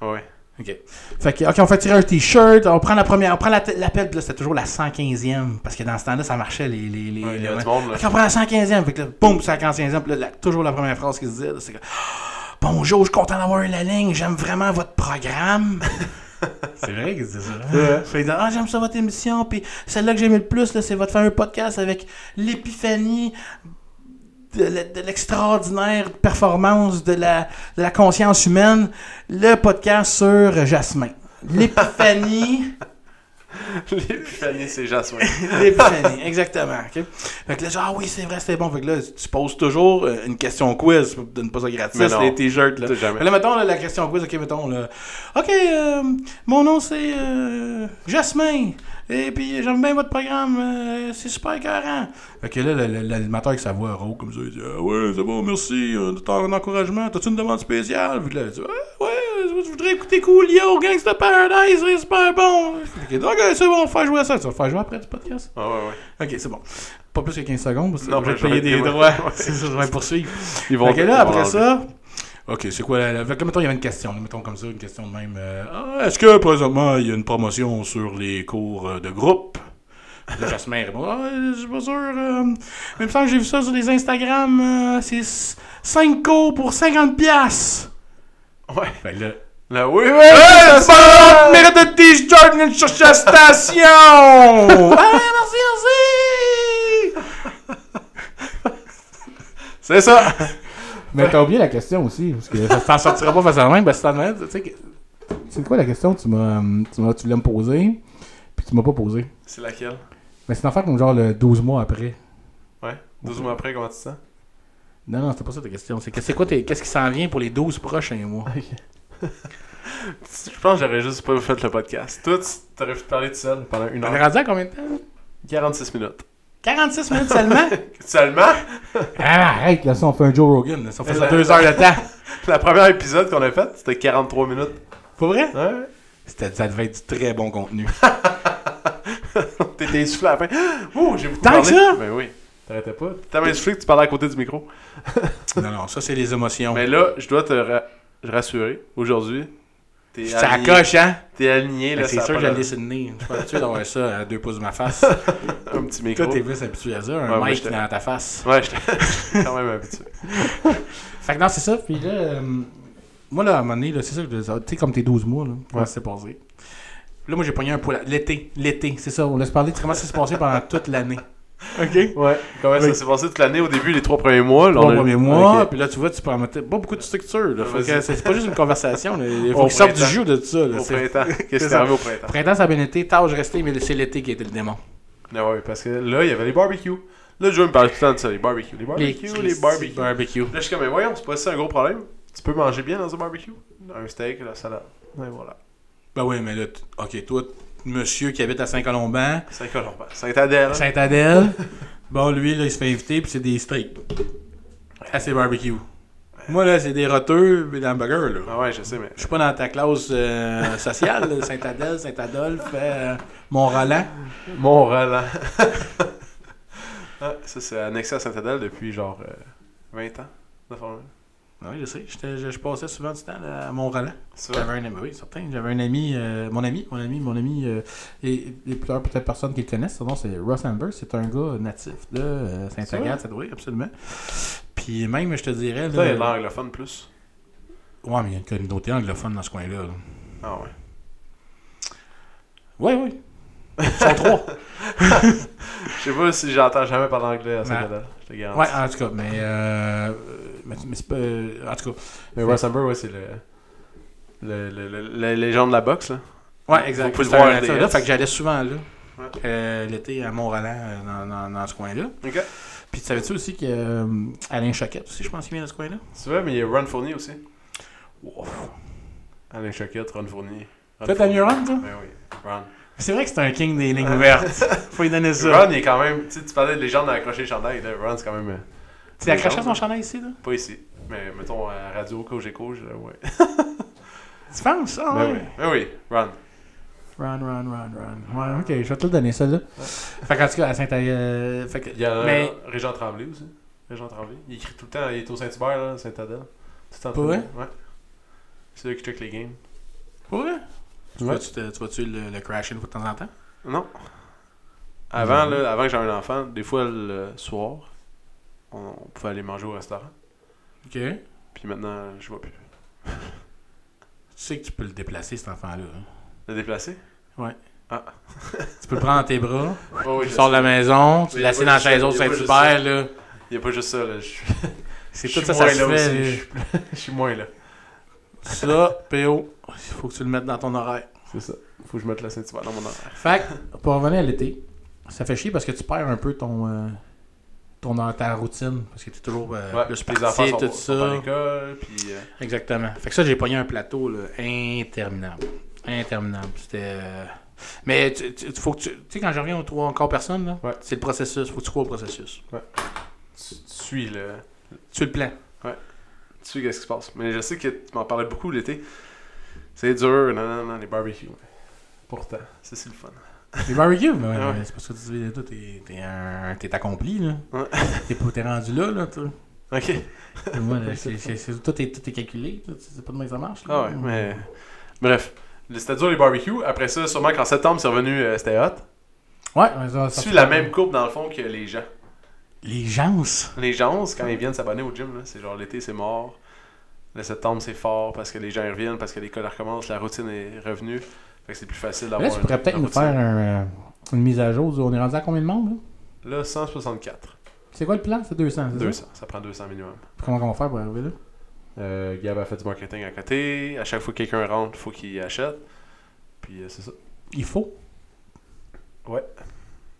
Ouais. OK. Fait que, OK, on fait tirer un t-shirt, on prend la première, on prend la- l'appel, là, c'était toujours la 115e, parce que dans ce temps-là, ça marchait, les... les, les, Ouais, il y les- monde, là. On prend la 115e, fait que là, boum, c'est la 115e, puis là, toujours la première phrase qui se disait, là, c'est que Bonjour, je suis content d'avoir eu la ligne, j'aime vraiment votre programme. c'est vrai qu'il disait ça. Fait que, ah, j'aime ça votre émission, puis celle-là que j'ai aimé le plus, là, c'est votre fameux podcast avec l'épiphanie de l'extraordinaire performance de la, de la conscience humaine, le podcast sur Jasmin. L'épiphanie. L'épiphanie, c'est Jasmin. L'épiphanie, exactement. ok? Fait que là, genre, ah oui, c'est vrai, c'était bon. Fait que là, tu poses toujours euh, une question quiz. Tu donnes pas ça non. les t-shirts. Là. Jamais. Là, mettons là, la question quiz, ok, mettons là. Ok, euh, mon nom c'est euh, Jasmin. Et puis j'aime bien votre programme, euh, c'est super écœurant. Fait que là, l'animateur avec sa voix rauque comme ça, il dit Ah ouais, c'est bon, merci euh, de ton encouragement. T'as-tu une demande spéciale? Puis là, il dit Ah ouais, je voudrais écouter Coolio, Gangsta Paradise, c'est super bon. Ok, c'est bon, on va faire jouer à ça. Tu vas faire jouer après du podcast? Ah ouais, ouais. Ok, c'est bon. Pas plus que 15 secondes, parce que Non, je vais mais te payer je vais- des droits. C'est ça, je vais poursuivre. Ils vont Fait que là, après ça, ok, c'est quoi la. mettons, il y avait une question. Mettons comme ça, une question de même. euh, Ah, Est-ce que présentement, il y a une promotion sur les cours euh, de groupe? Là, Jasmin répond Ah, je suis pas sûr. euh, mais il me semble que j'ai vu ça sur les Instagram. euh, c'est 5 cours pour 50$. piastres. Ouais. Fait que là. Là, oui, oui, Hey, ça mérite de t-shirt, chercher la station! ah, merci, merci! C'est ça! Mais t'as oublié la question aussi, parce que ça t'en sortira pas facilement, ben c'est en même, tu sais que- C'est quoi la question que tu m'as, tu m'as, tu voulais me poser, puis tu m'as pas posé? C'est laquelle? Mais c'est une affaire comme genre le 12 mois après. Ouais. 12 mois après, comment tu te sens? Non, non, c'était pas ça ta question. C'est que c'est quoi tes- qu'est-ce qui s'en vient pour les 12 prochains mois? Je pense que j'aurais juste pas fait le podcast. Toi, tu t'aurais pu te parler tout seul pendant une On est heure. rendu à combien de temps? 46 minutes. 46 minutes seulement? Seulement, ah, arrête, là, ça, on fait un Joe Rogan. là. Ça, on fait ça deux heures de temps. la première épisode qu'on a fait, c'était 43 minutes. Pas vrai? Ouais. C'était, ça devait être du très bon contenu. T'étais essoufflé à la fin. Ouh, j'ai beaucoup Tant que ça? Ben oui. T'arrêtais pas? Même essoufflé que tu parlais à côté du micro. Non, non, ça, c'est les émotions. Mais là, je dois te ra- rassurer. Aujourd'hui, t'es ça coche, hein? T'es aligné, Mais là, c'est sûr que j'allais nez. Je suis pas habitué d'avoir ça à deux pouces de ma face. Un petit micro. Toi, t'es plus habitué à ça, un Ouais, mic dans ta face. Ouais, j'étais quand même habitué. Fait que non, c'est ça. Puis là, euh, moi, là, à un moment donné, c'est ça, que je- tu sais, comme tes 12 mois, là, comment Ouais. ça s'est passé. Là, moi, j'ai pogné un poil. L'été, l'été, c'est ça. On laisse parler de comment ça s'est passé pendant toute l'année. OK? Ouais. Comment ça s'est passé toute l'année? Au début, les trois premiers mois? là, Trois premiers mois, puis là, tu vois, tu peux pas beaucoup de structure. C'est pas juste une conversation. là. Il faut Au qu'ils sortent du jeu de ça. Là. Au printemps. Qu'est-ce qui est arrivé au printemps? Printemps, ça a bien été. Tâche restée, mais c'est l'été qui été le démon. Ah ouais, parce que là, il y avait les barbecues. Là, je me parle tout le temps de ça, les barbecues. Les barbecues, les, barbecues. Là, je suis comme, mais voyons, c'est pas ça un gros problème. Tu peux manger bien dans un barbecue? Un steak, la salade. Ouais, voilà. Ben oui, mais là, ok, toi, monsieur qui habite à Saint-Colomban, Saint-Colomban. Saint-Adèle. Saint-Adèle, bon, lui, là, il se fait inviter, puis c'est des steaks. Ah, c'est barbecue. Moi, là, c'est des roteux et des hamburgers, là. Ah ouais, je sais, mais. Je suis pas dans ta classe euh, sociale, Saint-Adèle, Saint-Adolphe, euh, Mont-Roland. Mont-Roland. ah, ça, c'est annexé à Saint-Adèle depuis genre euh, 20 ans. de. Oui, je sais, je, je passais souvent du temps à Mont-Roland. J'avais un ami, oui, certain. J'avais un ami, euh, mon ami, mon ami, mon ami, euh, et, et plusieurs peut-être personnes qui le connaissent. Son nom, c'est Ross Amber. C'est un gars natif de euh, Saint-Agathe, ça doit oui, absolument. Puis même, je te dirais. Il Là, de l'anglophone plus. ouais, mais il y a une communauté anglophone dans ce coin-là. là. Ah ouais. Oui, oui. Ils sont trois. Je sais pas si j'entends jamais parler anglais à Saint-Adèle. Je te garantis. Ouais, en tout cas, mais. Euh, mais, mais c'est pas. En tout cas. Mais Ross Amber, ouais, c'est le. Le, le, le- la légende de la boxe, là. Ouais, exact. Vous pouvez voir un- là, fait que j'allais souvent là. Ouais. Euh, L'été à Mont-Roland, euh, dans, dans, dans ce coin-là. Ok. Puis tu savais-tu aussi que euh, Alain Choquette aussi, je pense qu'il vient de ce coin-là? C'est vrai, mais il y a Ron Fournier aussi. Wow. Alain Choquette, Ron Fournier. Mis Fournier. Ron, toi? Ben oui, Ron. C'est vrai que c'est un king des lignes ouvertes. Faut lui donner ça. Ron, il est quand même. Tu sais, tu parlais de légende d'accrocher le chandail. Là. Ron, c'est quand même. Tu as accroché légende, son chandail ici, là? Pas ici. Mais mettons à radio, coach, là, ouais. Tu penses? Ah, Ben ouais. oui. Ben oui, Ron. Run, run, run, run. Ouais, ok, je vais te le donner, ça, là. Fait qu'en tout cas, à saint euh, fait que, Il y a Mais- Régent Tremblay aussi. Régent Tremblay. Il écrit tout le temps, il est au Saint-Hubert, là, Saint-Adèle. Tout le temps? Ouais. C'est là qui check les games. Vrai? Tu Ouais. vas-tu, tu le, le crash une fois de temps en temps? Non. Avant, Mhm. là, avant que j'aie un enfant, des fois le soir, on, on pouvait aller manger au restaurant. Ok. Tu Puis maintenant, je vois plus. sais que tu peux le déplacer, cet enfant-là. hein? Le déplacer? Tu peux le prendre dans tes bras, Oh, tu sors de la maison, tu a dans la chaise juste Saint-Hubert, là. Il n'y a pas juste ça, là. Je, C'est tout ça, ça se fait. Je suis- moins là. Ça, PO, il faut que tu le mettes dans ton horaire. C'est ça. Faut que je mette la Saint-Hubert dans mon horaire. Fait que, pour revenir à l'été, ça fait chier parce que tu perds un peu ton, euh, ton ta routine. Parce que tu es toujours euh, Ouais, plus les parti, sont, tout ça. l'école, puis... euh, Exactement. Fait que ça, j'ai pogné un plateau là, interminable. Interminable. C'était. euh, Mais tu, tu- faut que tu. Tu sais, quand je reviens aux trois encore personnes, là, Ouais. c'est le processus. Faut que tu crois au processus. tu, tu suis le... Tu le plan. Tu sais qu'est-ce qui se passe. Mais je sais que tu m'en parlais beaucoup l'été. C'est dur, non, non, non, les barbecues. Pourtant, c'est si le fun. Les barbecues, mais ouais, ouais. mais c'est parce que tu toi, t'es, t'es, un- t'es accompli, là. Ouais. T'es, t'es rendu là, là, toi. Ok. Moi, là, c'est, c'est- c'est- tout, est, tout est calculé, là. C'est pas de même que ça marche, là. Ah ouais, mais. Bref. C'était dur les barbecues. Après ça, sûrement qu'en septembre, c'est revenu, euh, c'était hot. Ouais, ça, ça Tu la même courbe dans le fond que les gens. Les gens. Les gens, quand ils viennent s'abonner au gym, là, c'est genre l'été, c'est mort. Le septembre, c'est fort parce que les gens y reviennent, parce que l'école recommence, la routine est revenue. Fait que c'est plus facile Là, d'avoir. tu pourrais peut-être nous routine. faire un, euh, une mise à jour. On est rendu à combien de membres, là? Là, 164. C'est quoi le plan? C'est 200, c'est 200. Ça prend 200 minimum. ça? Comment on va faire pour arriver là? Euh, Gab a fait du marketing à côté. À chaque fois que quelqu'un rentre, il faut qu'il achète. Puis euh, c'est ça. Il faut? Ouais.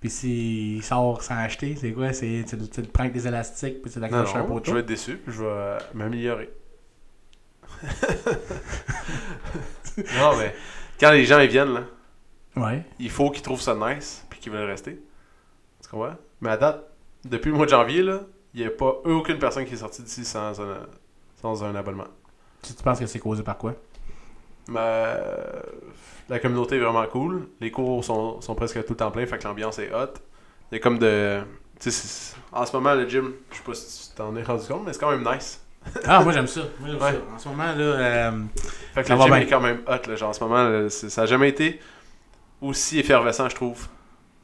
Puis s'il sort sans acheter, c'est quoi? C'est, tu, tu le prends avec des élastiques, puis tu l'accroches un poteau? je vais être déçu. puis Je vais m'améliorer. non, mais quand les gens ils viennent, là, Ouais. il faut qu'ils trouvent ça nice puis qu'ils veulent rester. Tu comprends? Mais à date, depuis le mois de janvier, là, il n'y a pas aucune personne qui est sortie d'ici sans un, sans un abonnement. Tu, tu penses que c'est causé par quoi? Mais euh, la communauté est vraiment cool. Les cours sont, sont presque tout le temps pleins, fait que l'ambiance est hot. Il y a comme de. en ce moment, le gym, je sais pas si tu t'en es rendu compte, mais c'est quand même nice. Ah, moi j'aime ça. Moi, j'aime Ouais. ça. En ce moment, là, euh, Fait que le gym bien. est quand même hot. Là, genre, en ce moment, là, ça n'a jamais été aussi effervescent, je trouve.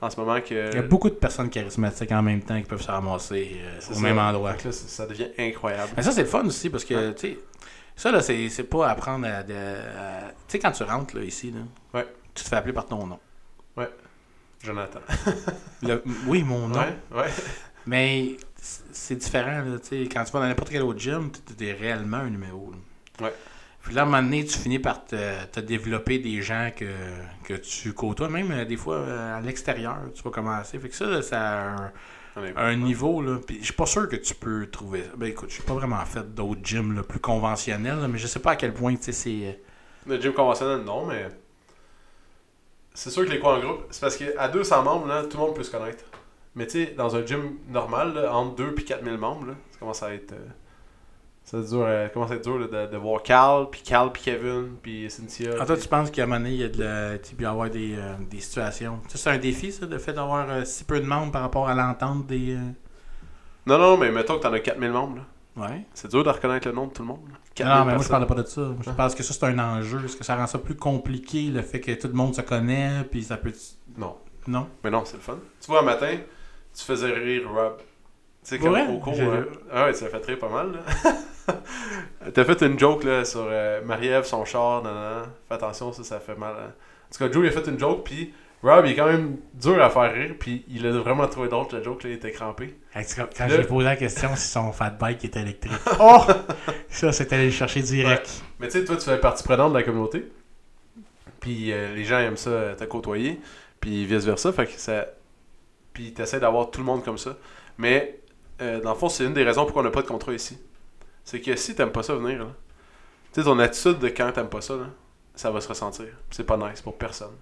En ce moment que. il y a beaucoup de personnes charismatiques en même temps qui peuvent se ramasser euh, au ça. même endroit. Fait que là, ça devient incroyable. Mais ça, c'est le fun aussi parce que, tu sais, ça, là, c'est c'est pas apprendre à. Tu sais, quand tu rentres, là, ici, là, Ouais. tu te fais appeler par ton nom. Jonathan. Le- oui, mon nom. Ouais, ouais. Mais c'est différent, là. Quand tu vas dans n'importe quel autre gym, tu es réellement un numéro. là. Ouais. Puis là, à un moment donné, tu finis par te, te développer des gens que, que tu côtoies, même euh, des fois euh, à l'extérieur, tu vas commencer. Fait que ça, là, ça a un, niveau, là. Puis je suis pas sûr que tu peux trouver. Ben écoute, je suis pas vraiment fait d'autres gyms là, plus conventionnels, là, mais je sais pas à quel point, tu sais, c'est. euh, Le gym conventionnel, non, mais. C'est sûr que les cours en groupe, c'est parce qu'à 200 membres, là, tout le monde peut se connaître. Mais tu sais, dans un gym normal, là, entre 2 et 4000 membres, là, ça commence à être. euh, ça dure, euh, commence à être dur là, de, de voir Carl, puis Carl, puis Kevin, puis Cynthia. Ah, toi, tu penses qu'à un moment donné, il y a de la, tu sais, peut y avoir des, euh, des situations. C'est un défi, ça, le fait d'avoir euh, si peu de membres par rapport à l'entente des. euh, Non, non, mais mettons que t'en as 4000 membres. là. Ouais. C'est dur de reconnaître le nom de tout le monde. là. 4000 Non, mais moi, je parlais pas de ça. Je pense que ça, c'est un enjeu. Est-ce que ça rend ça plus compliqué, le fait que tout le monde se connaît, puis ça peut. Non. Non? Mais non, c'est le fun. Tu vois, un matin, tu faisais rire Rob. Tu sais, comme Ouais, au cours. hein. Ah ouais, tu l'as fait rire pas mal, là. T'as fait une joke, là, sur euh, Marie-Ève, son char, nan. Fais attention, ça, ça fait mal. hein. En tout cas, Joe, il a fait une joke, puis Rob, il est quand même dur à faire rire, puis il a vraiment trouvé drôle, la joke, là, il était crampé. Quand j'ai posé la question si son fat bike était électrique. Oh! Ça, c'était aller le chercher direct. Mais tu sais, toi, tu fais partie prenante de la communauté, puis euh, les gens aiment ça, euh, te côtoyer, puis vice-versa, fait que ça... Puis t'essaies d'avoir tout le monde comme ça. Mais, euh, dans le fond, c'est une des raisons pourquoi on n'a pas de contrat ici. C'est que si t'aimes pas ça venir, tu sais, ton attitude de quand t'aimes pas ça, là, ça va se ressentir. C'est pas nice pour personne.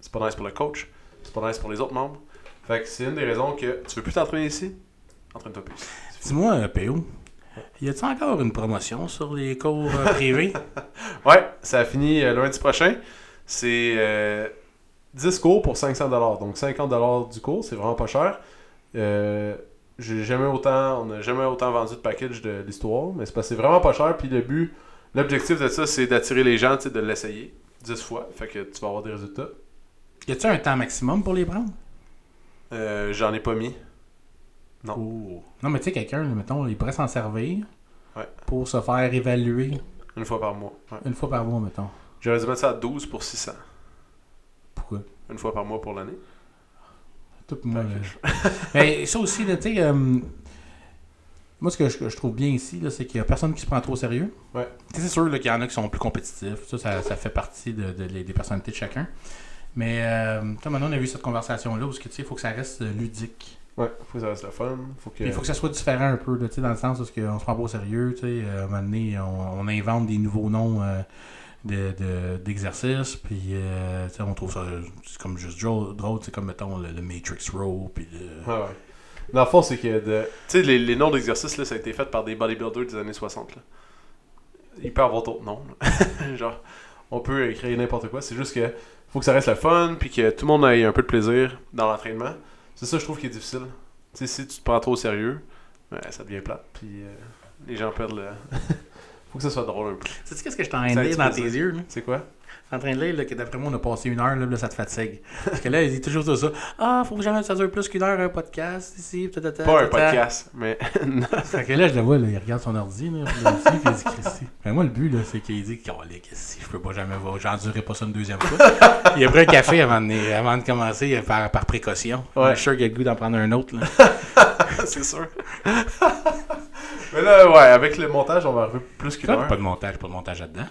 C'est pas nice pour le coach, c'est pas nice pour les autres membres. Fait que c'est une des raisons que tu veux plus t'entraîner ici, entraîne-toi plus. Dis-moi, euh, PO, y a-t-il encore une promotion sur les cours euh, privés? Ouais, ça a fini euh, lundi prochain. C'est euh, 10 cours pour 500$. Donc 50$ du cours, c'est vraiment pas cher. Euh, j'ai jamais autant, on n'a jamais autant vendu de package de l'histoire, mais c'est parce que c'est vraiment pas cher. Puis le but, l'objectif de ça, c'est d'attirer les gens, de l'essayer. 10 fois. Fait que tu vas avoir des résultats. Y a-tu un temps maximum pour les prendre? Euh, J'en ai pas mis. Non. Oh. Non, mais tu sais, quelqu'un, mettons, il pourrait s'en servir Ouais. pour se faire évaluer Une fois par mois. Ouais. une fois par mois, mettons. J'aurais dû mettre ça à 12 pour 600. Une fois par mois pour l'année. Tout moi. Mais ça aussi, tu sais, euh, moi, ce que je, je trouve bien ici, c'est qu'il y a personne qui se prend trop au sérieux. Ouais. C'est sûr qu'il y en a qui sont plus compétitifs. Ça, ça, ça fait partie de, de- des personnalités de chacun. Mais euh, tu sais, maintenant, on a vu cette conversation-là où il faut que ça reste euh, ludique. Ouais, faut que ça reste le fun. Faut que... Puis Il faut que ça soit différent un peu, là, tu sais, dans le sens où on se prend pas au sérieux. tu sais, euh, À un moment donné, on, on invente des nouveaux noms euh, de- de- puis euh, on trouve ça comme juste drôle. c'est comme, mettons, le, le Matrix Row. Puis le... Ouais. Dans le fond, c'est que de... Tu sais, les, les noms d'exercices, là, ça a été fait par des bodybuilders des années 60. Là. Il peut avoir d'autres noms. Genre, on peut créer n'importe quoi. C'est juste que faut que ça reste le fun, puis que tout le monde ait un peu de plaisir dans l'entraînement. C'est ça, je trouve, qui est difficile. Tu sais, si tu te prends trop au sérieux, ouais, ça devient plate, puis euh, les gens perdent le... faut que ça soit drôle un peu. Sais-tu qu'est-ce que je suis en train de lire dans tes yeux? C'est quoi? Je suis en train de lire là, que d'après moi, on a passé une heure, là, là, ça te fatigue. Parce que là, il dit toujours ça. Ah, faut jamais que ça dure plus qu'une heure un podcast ici. tatata, Pas un podcast, mais... Fait que là, je le vois, là, il regarde son ordi, là, puis il dit, Christy. Mais moi, le but, là, c'est qu'il dit si je peux pas jamais voir, j'endurerai pas ça une deuxième fois. il a pris un café avant de, avant de commencer par, par précaution. Ouais. Je suis sûr qu'il a le goût d'en prendre un autre. Là. c'est sûr. Mais là, ouais, avec le montage, on va arriver plus qu'une heure. Pas de montage, pas de montage là-dedans.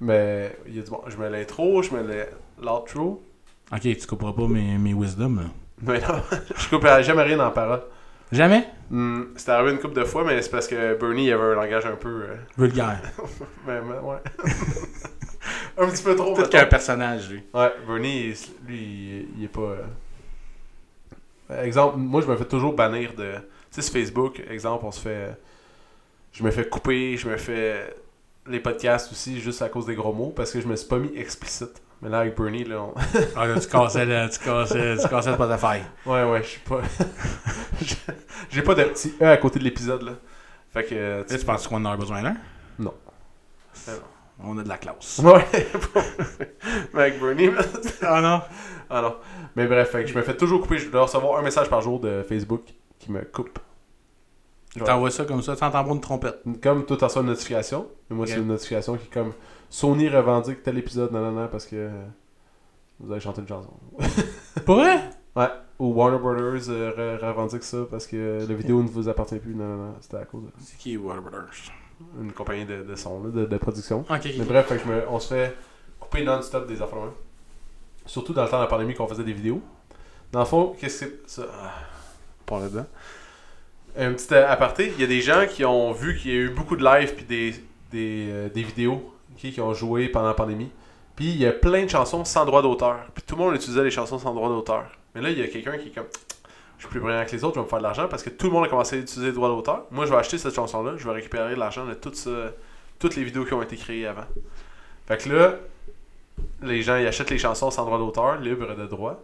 Mais il y a du bon. Je mets l'intro, je mets l'outro. Ok, tu couperas pas mes, mes wisdom. Là. Mais non, je coupe jamais rien en parole. Jamais? Hmm, c'est arrivé une couple de fois, mais c'est parce que Bernie il avait un langage un peu. euh, Vulgaire. mais, mais, ouais. un petit peu trop. Peut-être mettons. qu'il y a un personnage, lui. Ouais, Bernie, lui, il, il est pas. euh, Exemple, moi je me fais toujours bannir de. Tu sais, sur Facebook, exemple, on se fait. Je me fais couper, je me fais. Les podcasts aussi, juste à cause des gros mots, parce que je me suis pas mis explicite. Mais là, avec Bernie, là, on... Ah, là, tu cassais le, tu cassais, tu cassais le Spotify. Ouais, ouais, je suis pas. J'ai pas de petit E à côté de l'épisode, là. Fait que. euh, Là, tu penses qu'on en a besoin d'un? Non. On a de la classe. Ouais, mais avec Bernie, Ah non Ah non. Mais bref, fait que je me fais toujours couper. Je dois recevoir un message par jour de Facebook qui me coupe. T'envoies ça comme ça, tu entends pas une trompette. Comme toi, t'as reçois une notification. Mais moi, c'est une notification qui est comme Sony revendique tel épisode, non, non, non, parce que vous avez chanté une chanson. Pour vrai? Ouais. Ou Warner Brothers euh, re- revendique ça parce que la vidéo ne vous appartient plus. Non, non, non. C'était à cause C'est qui Warner Brothers? D'une compagnie de, de son, là, de, de production. Ok, Mais bref, fait que je me- on se fait couper non-stop des affaires. de. Surtout dans le temps de la pandémie qu'on faisait des vidéos. Dans le fond, qu'est-ce que c'est ça? Ah, Là-dedans. Un petit euh, aparté, il y a des gens qui ont vu qu'il y a eu beaucoup de live puis des, des, euh, des vidéos ok, qui ont joué pendant la pandémie. Puis il y a plein de chansons sans droit d'auteur. Puis tout le monde utilisait les chansons sans droit d'auteur. Mais là, il y a quelqu'un qui est comme je suis plus brillant que les autres, je vais me faire de l'argent parce que tout le monde a commencé à utiliser le droit d'auteur. Moi, je vais acheter cette chanson-là, je vais récupérer l'argent de tout toutes les vidéos qui ont été créées avant. Fait que là, les gens ils achètent les chansons sans droit d'auteur, libre de droit.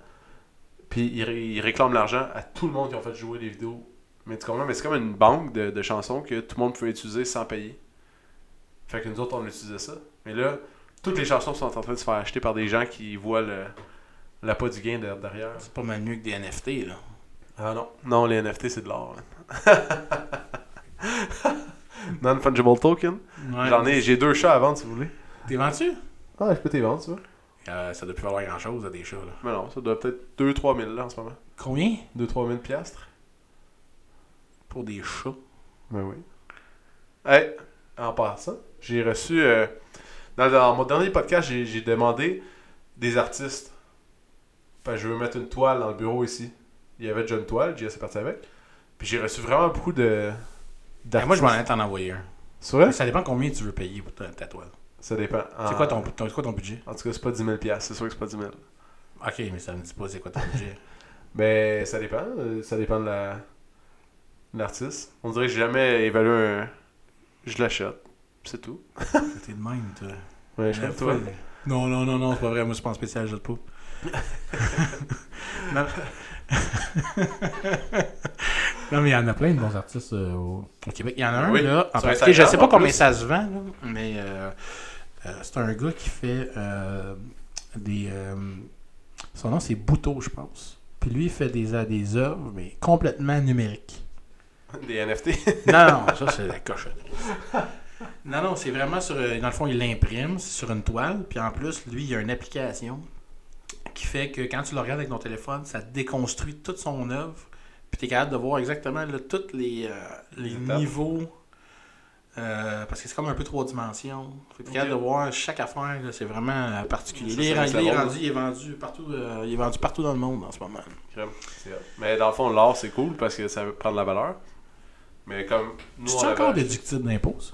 Puis ils, ré- ils réclament l'argent à tout le monde qui ont fait jouer les vidéos. Mais tu comprends? Mais c'est comme une banque de, de chansons que tout le monde pouvait utiliser sans payer. Fait que nous autres, on utilisait ça. Mais là, toutes les chansons sont en train de se faire acheter par des gens qui voient le l'appât du gain de- derrière. C'est pas mal mieux que des NFT, là. Ah non. Non, les NFT, c'est de l'or. man. Non-fungible token? Ouais. J'en ai, j'ai deux chats à vendre si vous voulez. T'es vendu? Ah, je peux t'y vendre, tu vois. Euh, Ça doit plus valoir grand chose, des chats, là. Mais non, ça doit peut-être 2-3 000 là en ce moment. Combien? 2-3 000 piastres. Pour des chats. Ben oui. Hey, en passant, j'ai reçu. euh, dans, dans mon dernier podcast, j'ai j'ai demandé des artistes. Que je veux mettre une toile dans le bureau ici. Il y avait déjà une toile, est parti avec. Puis j'ai reçu vraiment beaucoup de. Ben, moi, je m'en ai t'en envoyer un. C'est vrai? Ça dépend combien tu veux payer pour ta, ta toile. Ça dépend. C'est quoi ton, ton- c'est quoi ton budget? En tout cas, c'est pas 10 000 piastres, c'est sûr que c'est pas 10 000. Ok, mais ça me dit pas c'est quoi ton budget. Ben, ça dépend. euh, Ça dépend de la l'artiste. On dirait que j'ai jamais évalué un. Je l'achète. C'est tout. T'es de même, toi. Ouais, je comme toi. Non, non, non, non, c'est pas vrai. Moi, je suis pas en spécial, je pas. non. non, mais il y en a plein de bons artistes euh, au... au Québec. Il y en a un, Oui, là. En particulier, je sais pas en combien ça se vend, là, mais Euh, c'est un gars qui fait euh, des. euh, son nom, c'est Bouteau, je pense. Puis lui, il fait des, euh, des œuvres, mais complètement numériques. Des NFT. Non, non, ça, c'est la cochonnerie. Non, non, c'est vraiment sur. euh, Dans le fond, il l'imprime, c'est sur une toile. Puis en plus, lui, il y a une application qui fait que quand tu le regardes avec ton téléphone, ça déconstruit toute son œuvre. Puis tu es capable de voir exactement là, tous les, euh, les niveaux. Euh, parce que c'est comme un peu trois dimensions. Fait que t'es Ok. capable de voir chaque affaire, là, c'est vraiment euh, particulier. Ça, il est rendu- il est rendu, il est vendu partout, euh, il est vendu partout dans le monde en ce moment. Mais dans le fond, l'art, c'est cool parce que ça prend de la valeur. Mais comme nous, on avait encore déductible d'impôts, ça?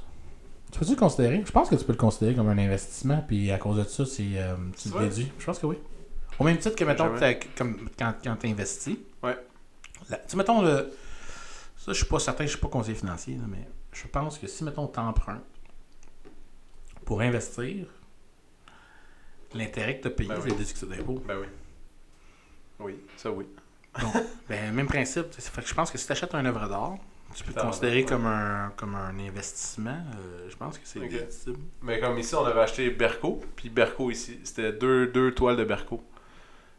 Tu peux-tu le considérer? Je pense que tu peux le considérer comme un investissement, puis à cause de ça, c'est, euh, tu le déduis. Je pense que oui. Au même titre que, mettons, Jamais. que t'as- comme quand, quand tu investis. Ouais. Là, tu sais, mettons, le, ça, je suis pas certain, je suis pas conseiller financier, là, mais je pense que si, mettons, tu empruntes pour investir, l'intérêt que tu as payé, Ben c'est oui. déductible d'impôts. Ben oui. Oui, ça oui. Donc, ben, même principe. fait que je pense que si tu achètes une œuvre d'art, tu peux le considérer comme un, comme un investissement. euh, je pense que c'est Ok. déductible. Mais comme ici, on avait acheté Berco. Puis Berco ici, c'était deux, deux toiles de Berco.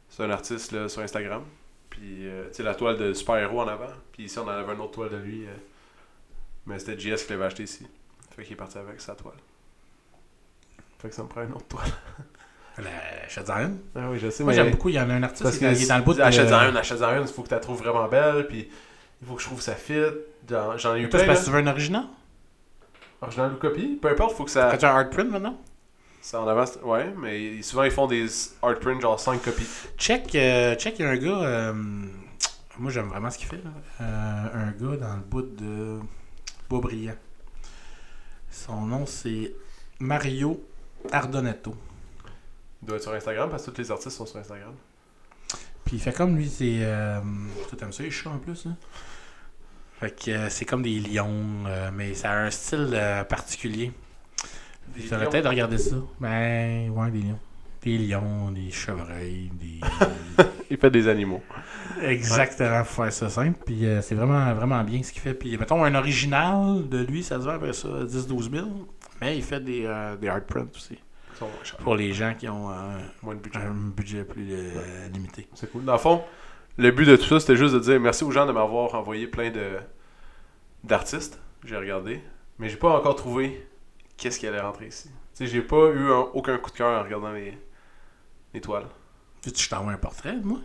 C'est un artiste là, sur Instagram. Puis, euh, tu sais, la toile de Super Héros en avant. Puis ici, on en avait une autre toile de lui. euh, mais c'était JS qui l'avait acheté ici. Fait qu'il est parti avec sa toile. Fait que ça me prend une autre toile. La Shazam. Ah oui, je sais, Moi, j'aime beaucoup. Il y en a un artiste qui est, dans le bout de. une, achète-en une, il faut que tu la trouves vraiment belle. Puis il faut que je trouve ça fit. J'en ai eu plein. parce que tu veux un original? Original ou copie, peu importe, faut que ça. As-tu un hard print maintenant? Ça en avance. Ouais, mais souvent ils font des art prints genre 5 copies. Check, euh, check, il y a un gars. euh, moi, j'aime vraiment ce qu'il fait. là. Euh, un gars dans le bout de Beaubriand. Son nom, c'est Mario Ardonetto. Il doit être sur Instagram parce que tous les artistes sont sur Instagram. Puis il fait comme lui, c'est. Euh, toi, t'aimes ça, les chats en plus, hein? Fait que euh, c'est comme des lions, euh, mais ça a un style euh, particulier. J'aurais peut-être de regarder ça. Ben, ouais, des lions. Des lions, des chevreuils, des. Il fait des animaux. Exactement, pour faire ça simple. Puis euh, c'est vraiment, vraiment bien ce qu'il fait. Puis mettons un original de lui, ça se vend après ça 10-12 000. Mais il fait des, euh, des hard prints aussi. Pour les gens qui ont euh, Moins de budget. un budget plus limité. C'est cool. Dans le fond, le but de tout ça, c'était juste de dire merci aux gens de m'avoir envoyé plein de d'artistes. J'ai regardé. Mais j'ai pas encore trouvé qu'est-ce qui allait rentrer ici. J'ai pas eu un- aucun coup de cœur en regardant les, les toiles. Tu je t'envoie un portrait de moi?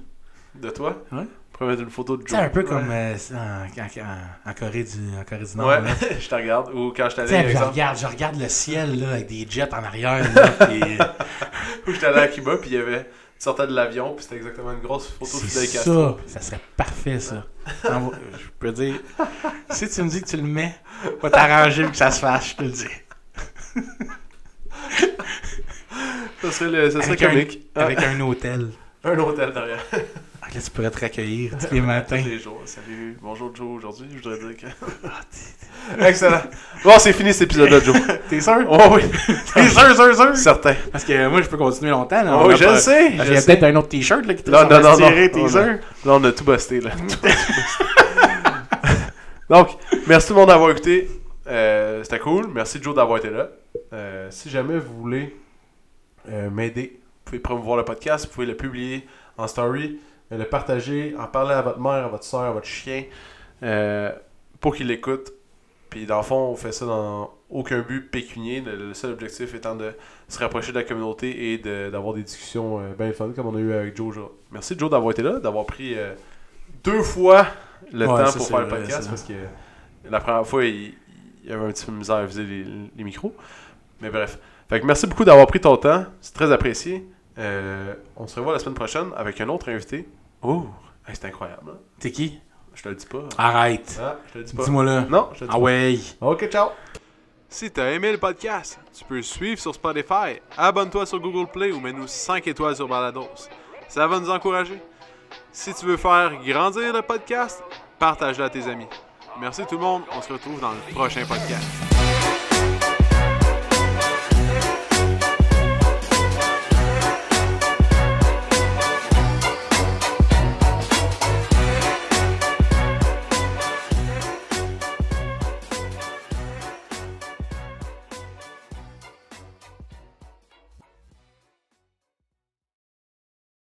De toi? Ouais. Pourrait mettre une photo de Joe. C'est un peu comme euh, en, en- en Corée du, en Corée du Nord. Ouais, là. je te regarde. Ou quand je t'allais, je exemple, regarde, je regarde le ciel là, avec des jets en arrière. Là, puis, où j'étais allé à Cuba, puis il y avait. Tu sortais de l'avion, puis c'était exactement une grosse photo de Fidel Castro. ça. Ça serait parfait, ça. Je peux dire, si tu me dis que tu le mets, va t'arranger pour que ça se fasse, je te le dis. Ça serait, le, ça serait Avec un- comique. Ah, Avec un hôtel. un hôtel derrière. Ah, Là, tu pourrais te recueillir tous les matins. Tous les jours. Salut, bonjour Joe aujourd'hui. Je voudrais dire que. Ah, Excellent. Bon, c'est fini cet épisode-là, Joe. T'es sûr? Oh oui, T'es sûr, sûr, sûr? certain. Parce que moi, je peux continuer longtemps. Là, Oh oui, je le sais. Y a sais. peut-être un autre t-shirt là, qui te Non, non, tirer, t'es On a- sûr? Là, on a tout busté, là. Donc, merci tout le monde d'avoir écouté. Euh, C'était cool. Merci Joe d'avoir été là. Euh, si jamais vous voulez euh, m'aider, vous pouvez promouvoir le podcast, vous pouvez le publier en story, euh, le partager, en parler à votre mère, à votre soeur, à votre chien, euh, pour qu'il l'écoute. Puis dans le fond, on fait ça dans aucun but pécunier. Le, seul objectif étant de se rapprocher de la communauté et de- d'avoir des discussions euh, bien fun comme on a eu avec Joe. Merci Joe d'avoir été là, d'avoir pris euh, deux fois le Ouais, temps pour faire le podcast parce que la première fois, il, il y avait un petit peu de misère à viser les, les micros. Mais bref. Fait que merci beaucoup d'avoir pris ton temps. C'est très apprécié. Euh, on se revoit la semaine prochaine avec un autre invité. Oh, hey, c'est incroyable. hein? T'es qui? Je te le dis pas. Arrête. Ah, je te le dis pas. Dis-moi là. Non, je te le dis Ah ouais. Ok, ciao. Si t'as aimé le podcast, tu peux le suivre sur Spotify, abonne-toi sur Google Play ou mets-nous 5 étoiles sur Balados. Ça va nous encourager. Si tu veux faire grandir le podcast, partage-le à tes amis. Merci tout le monde, on se retrouve dans le prochain podcast.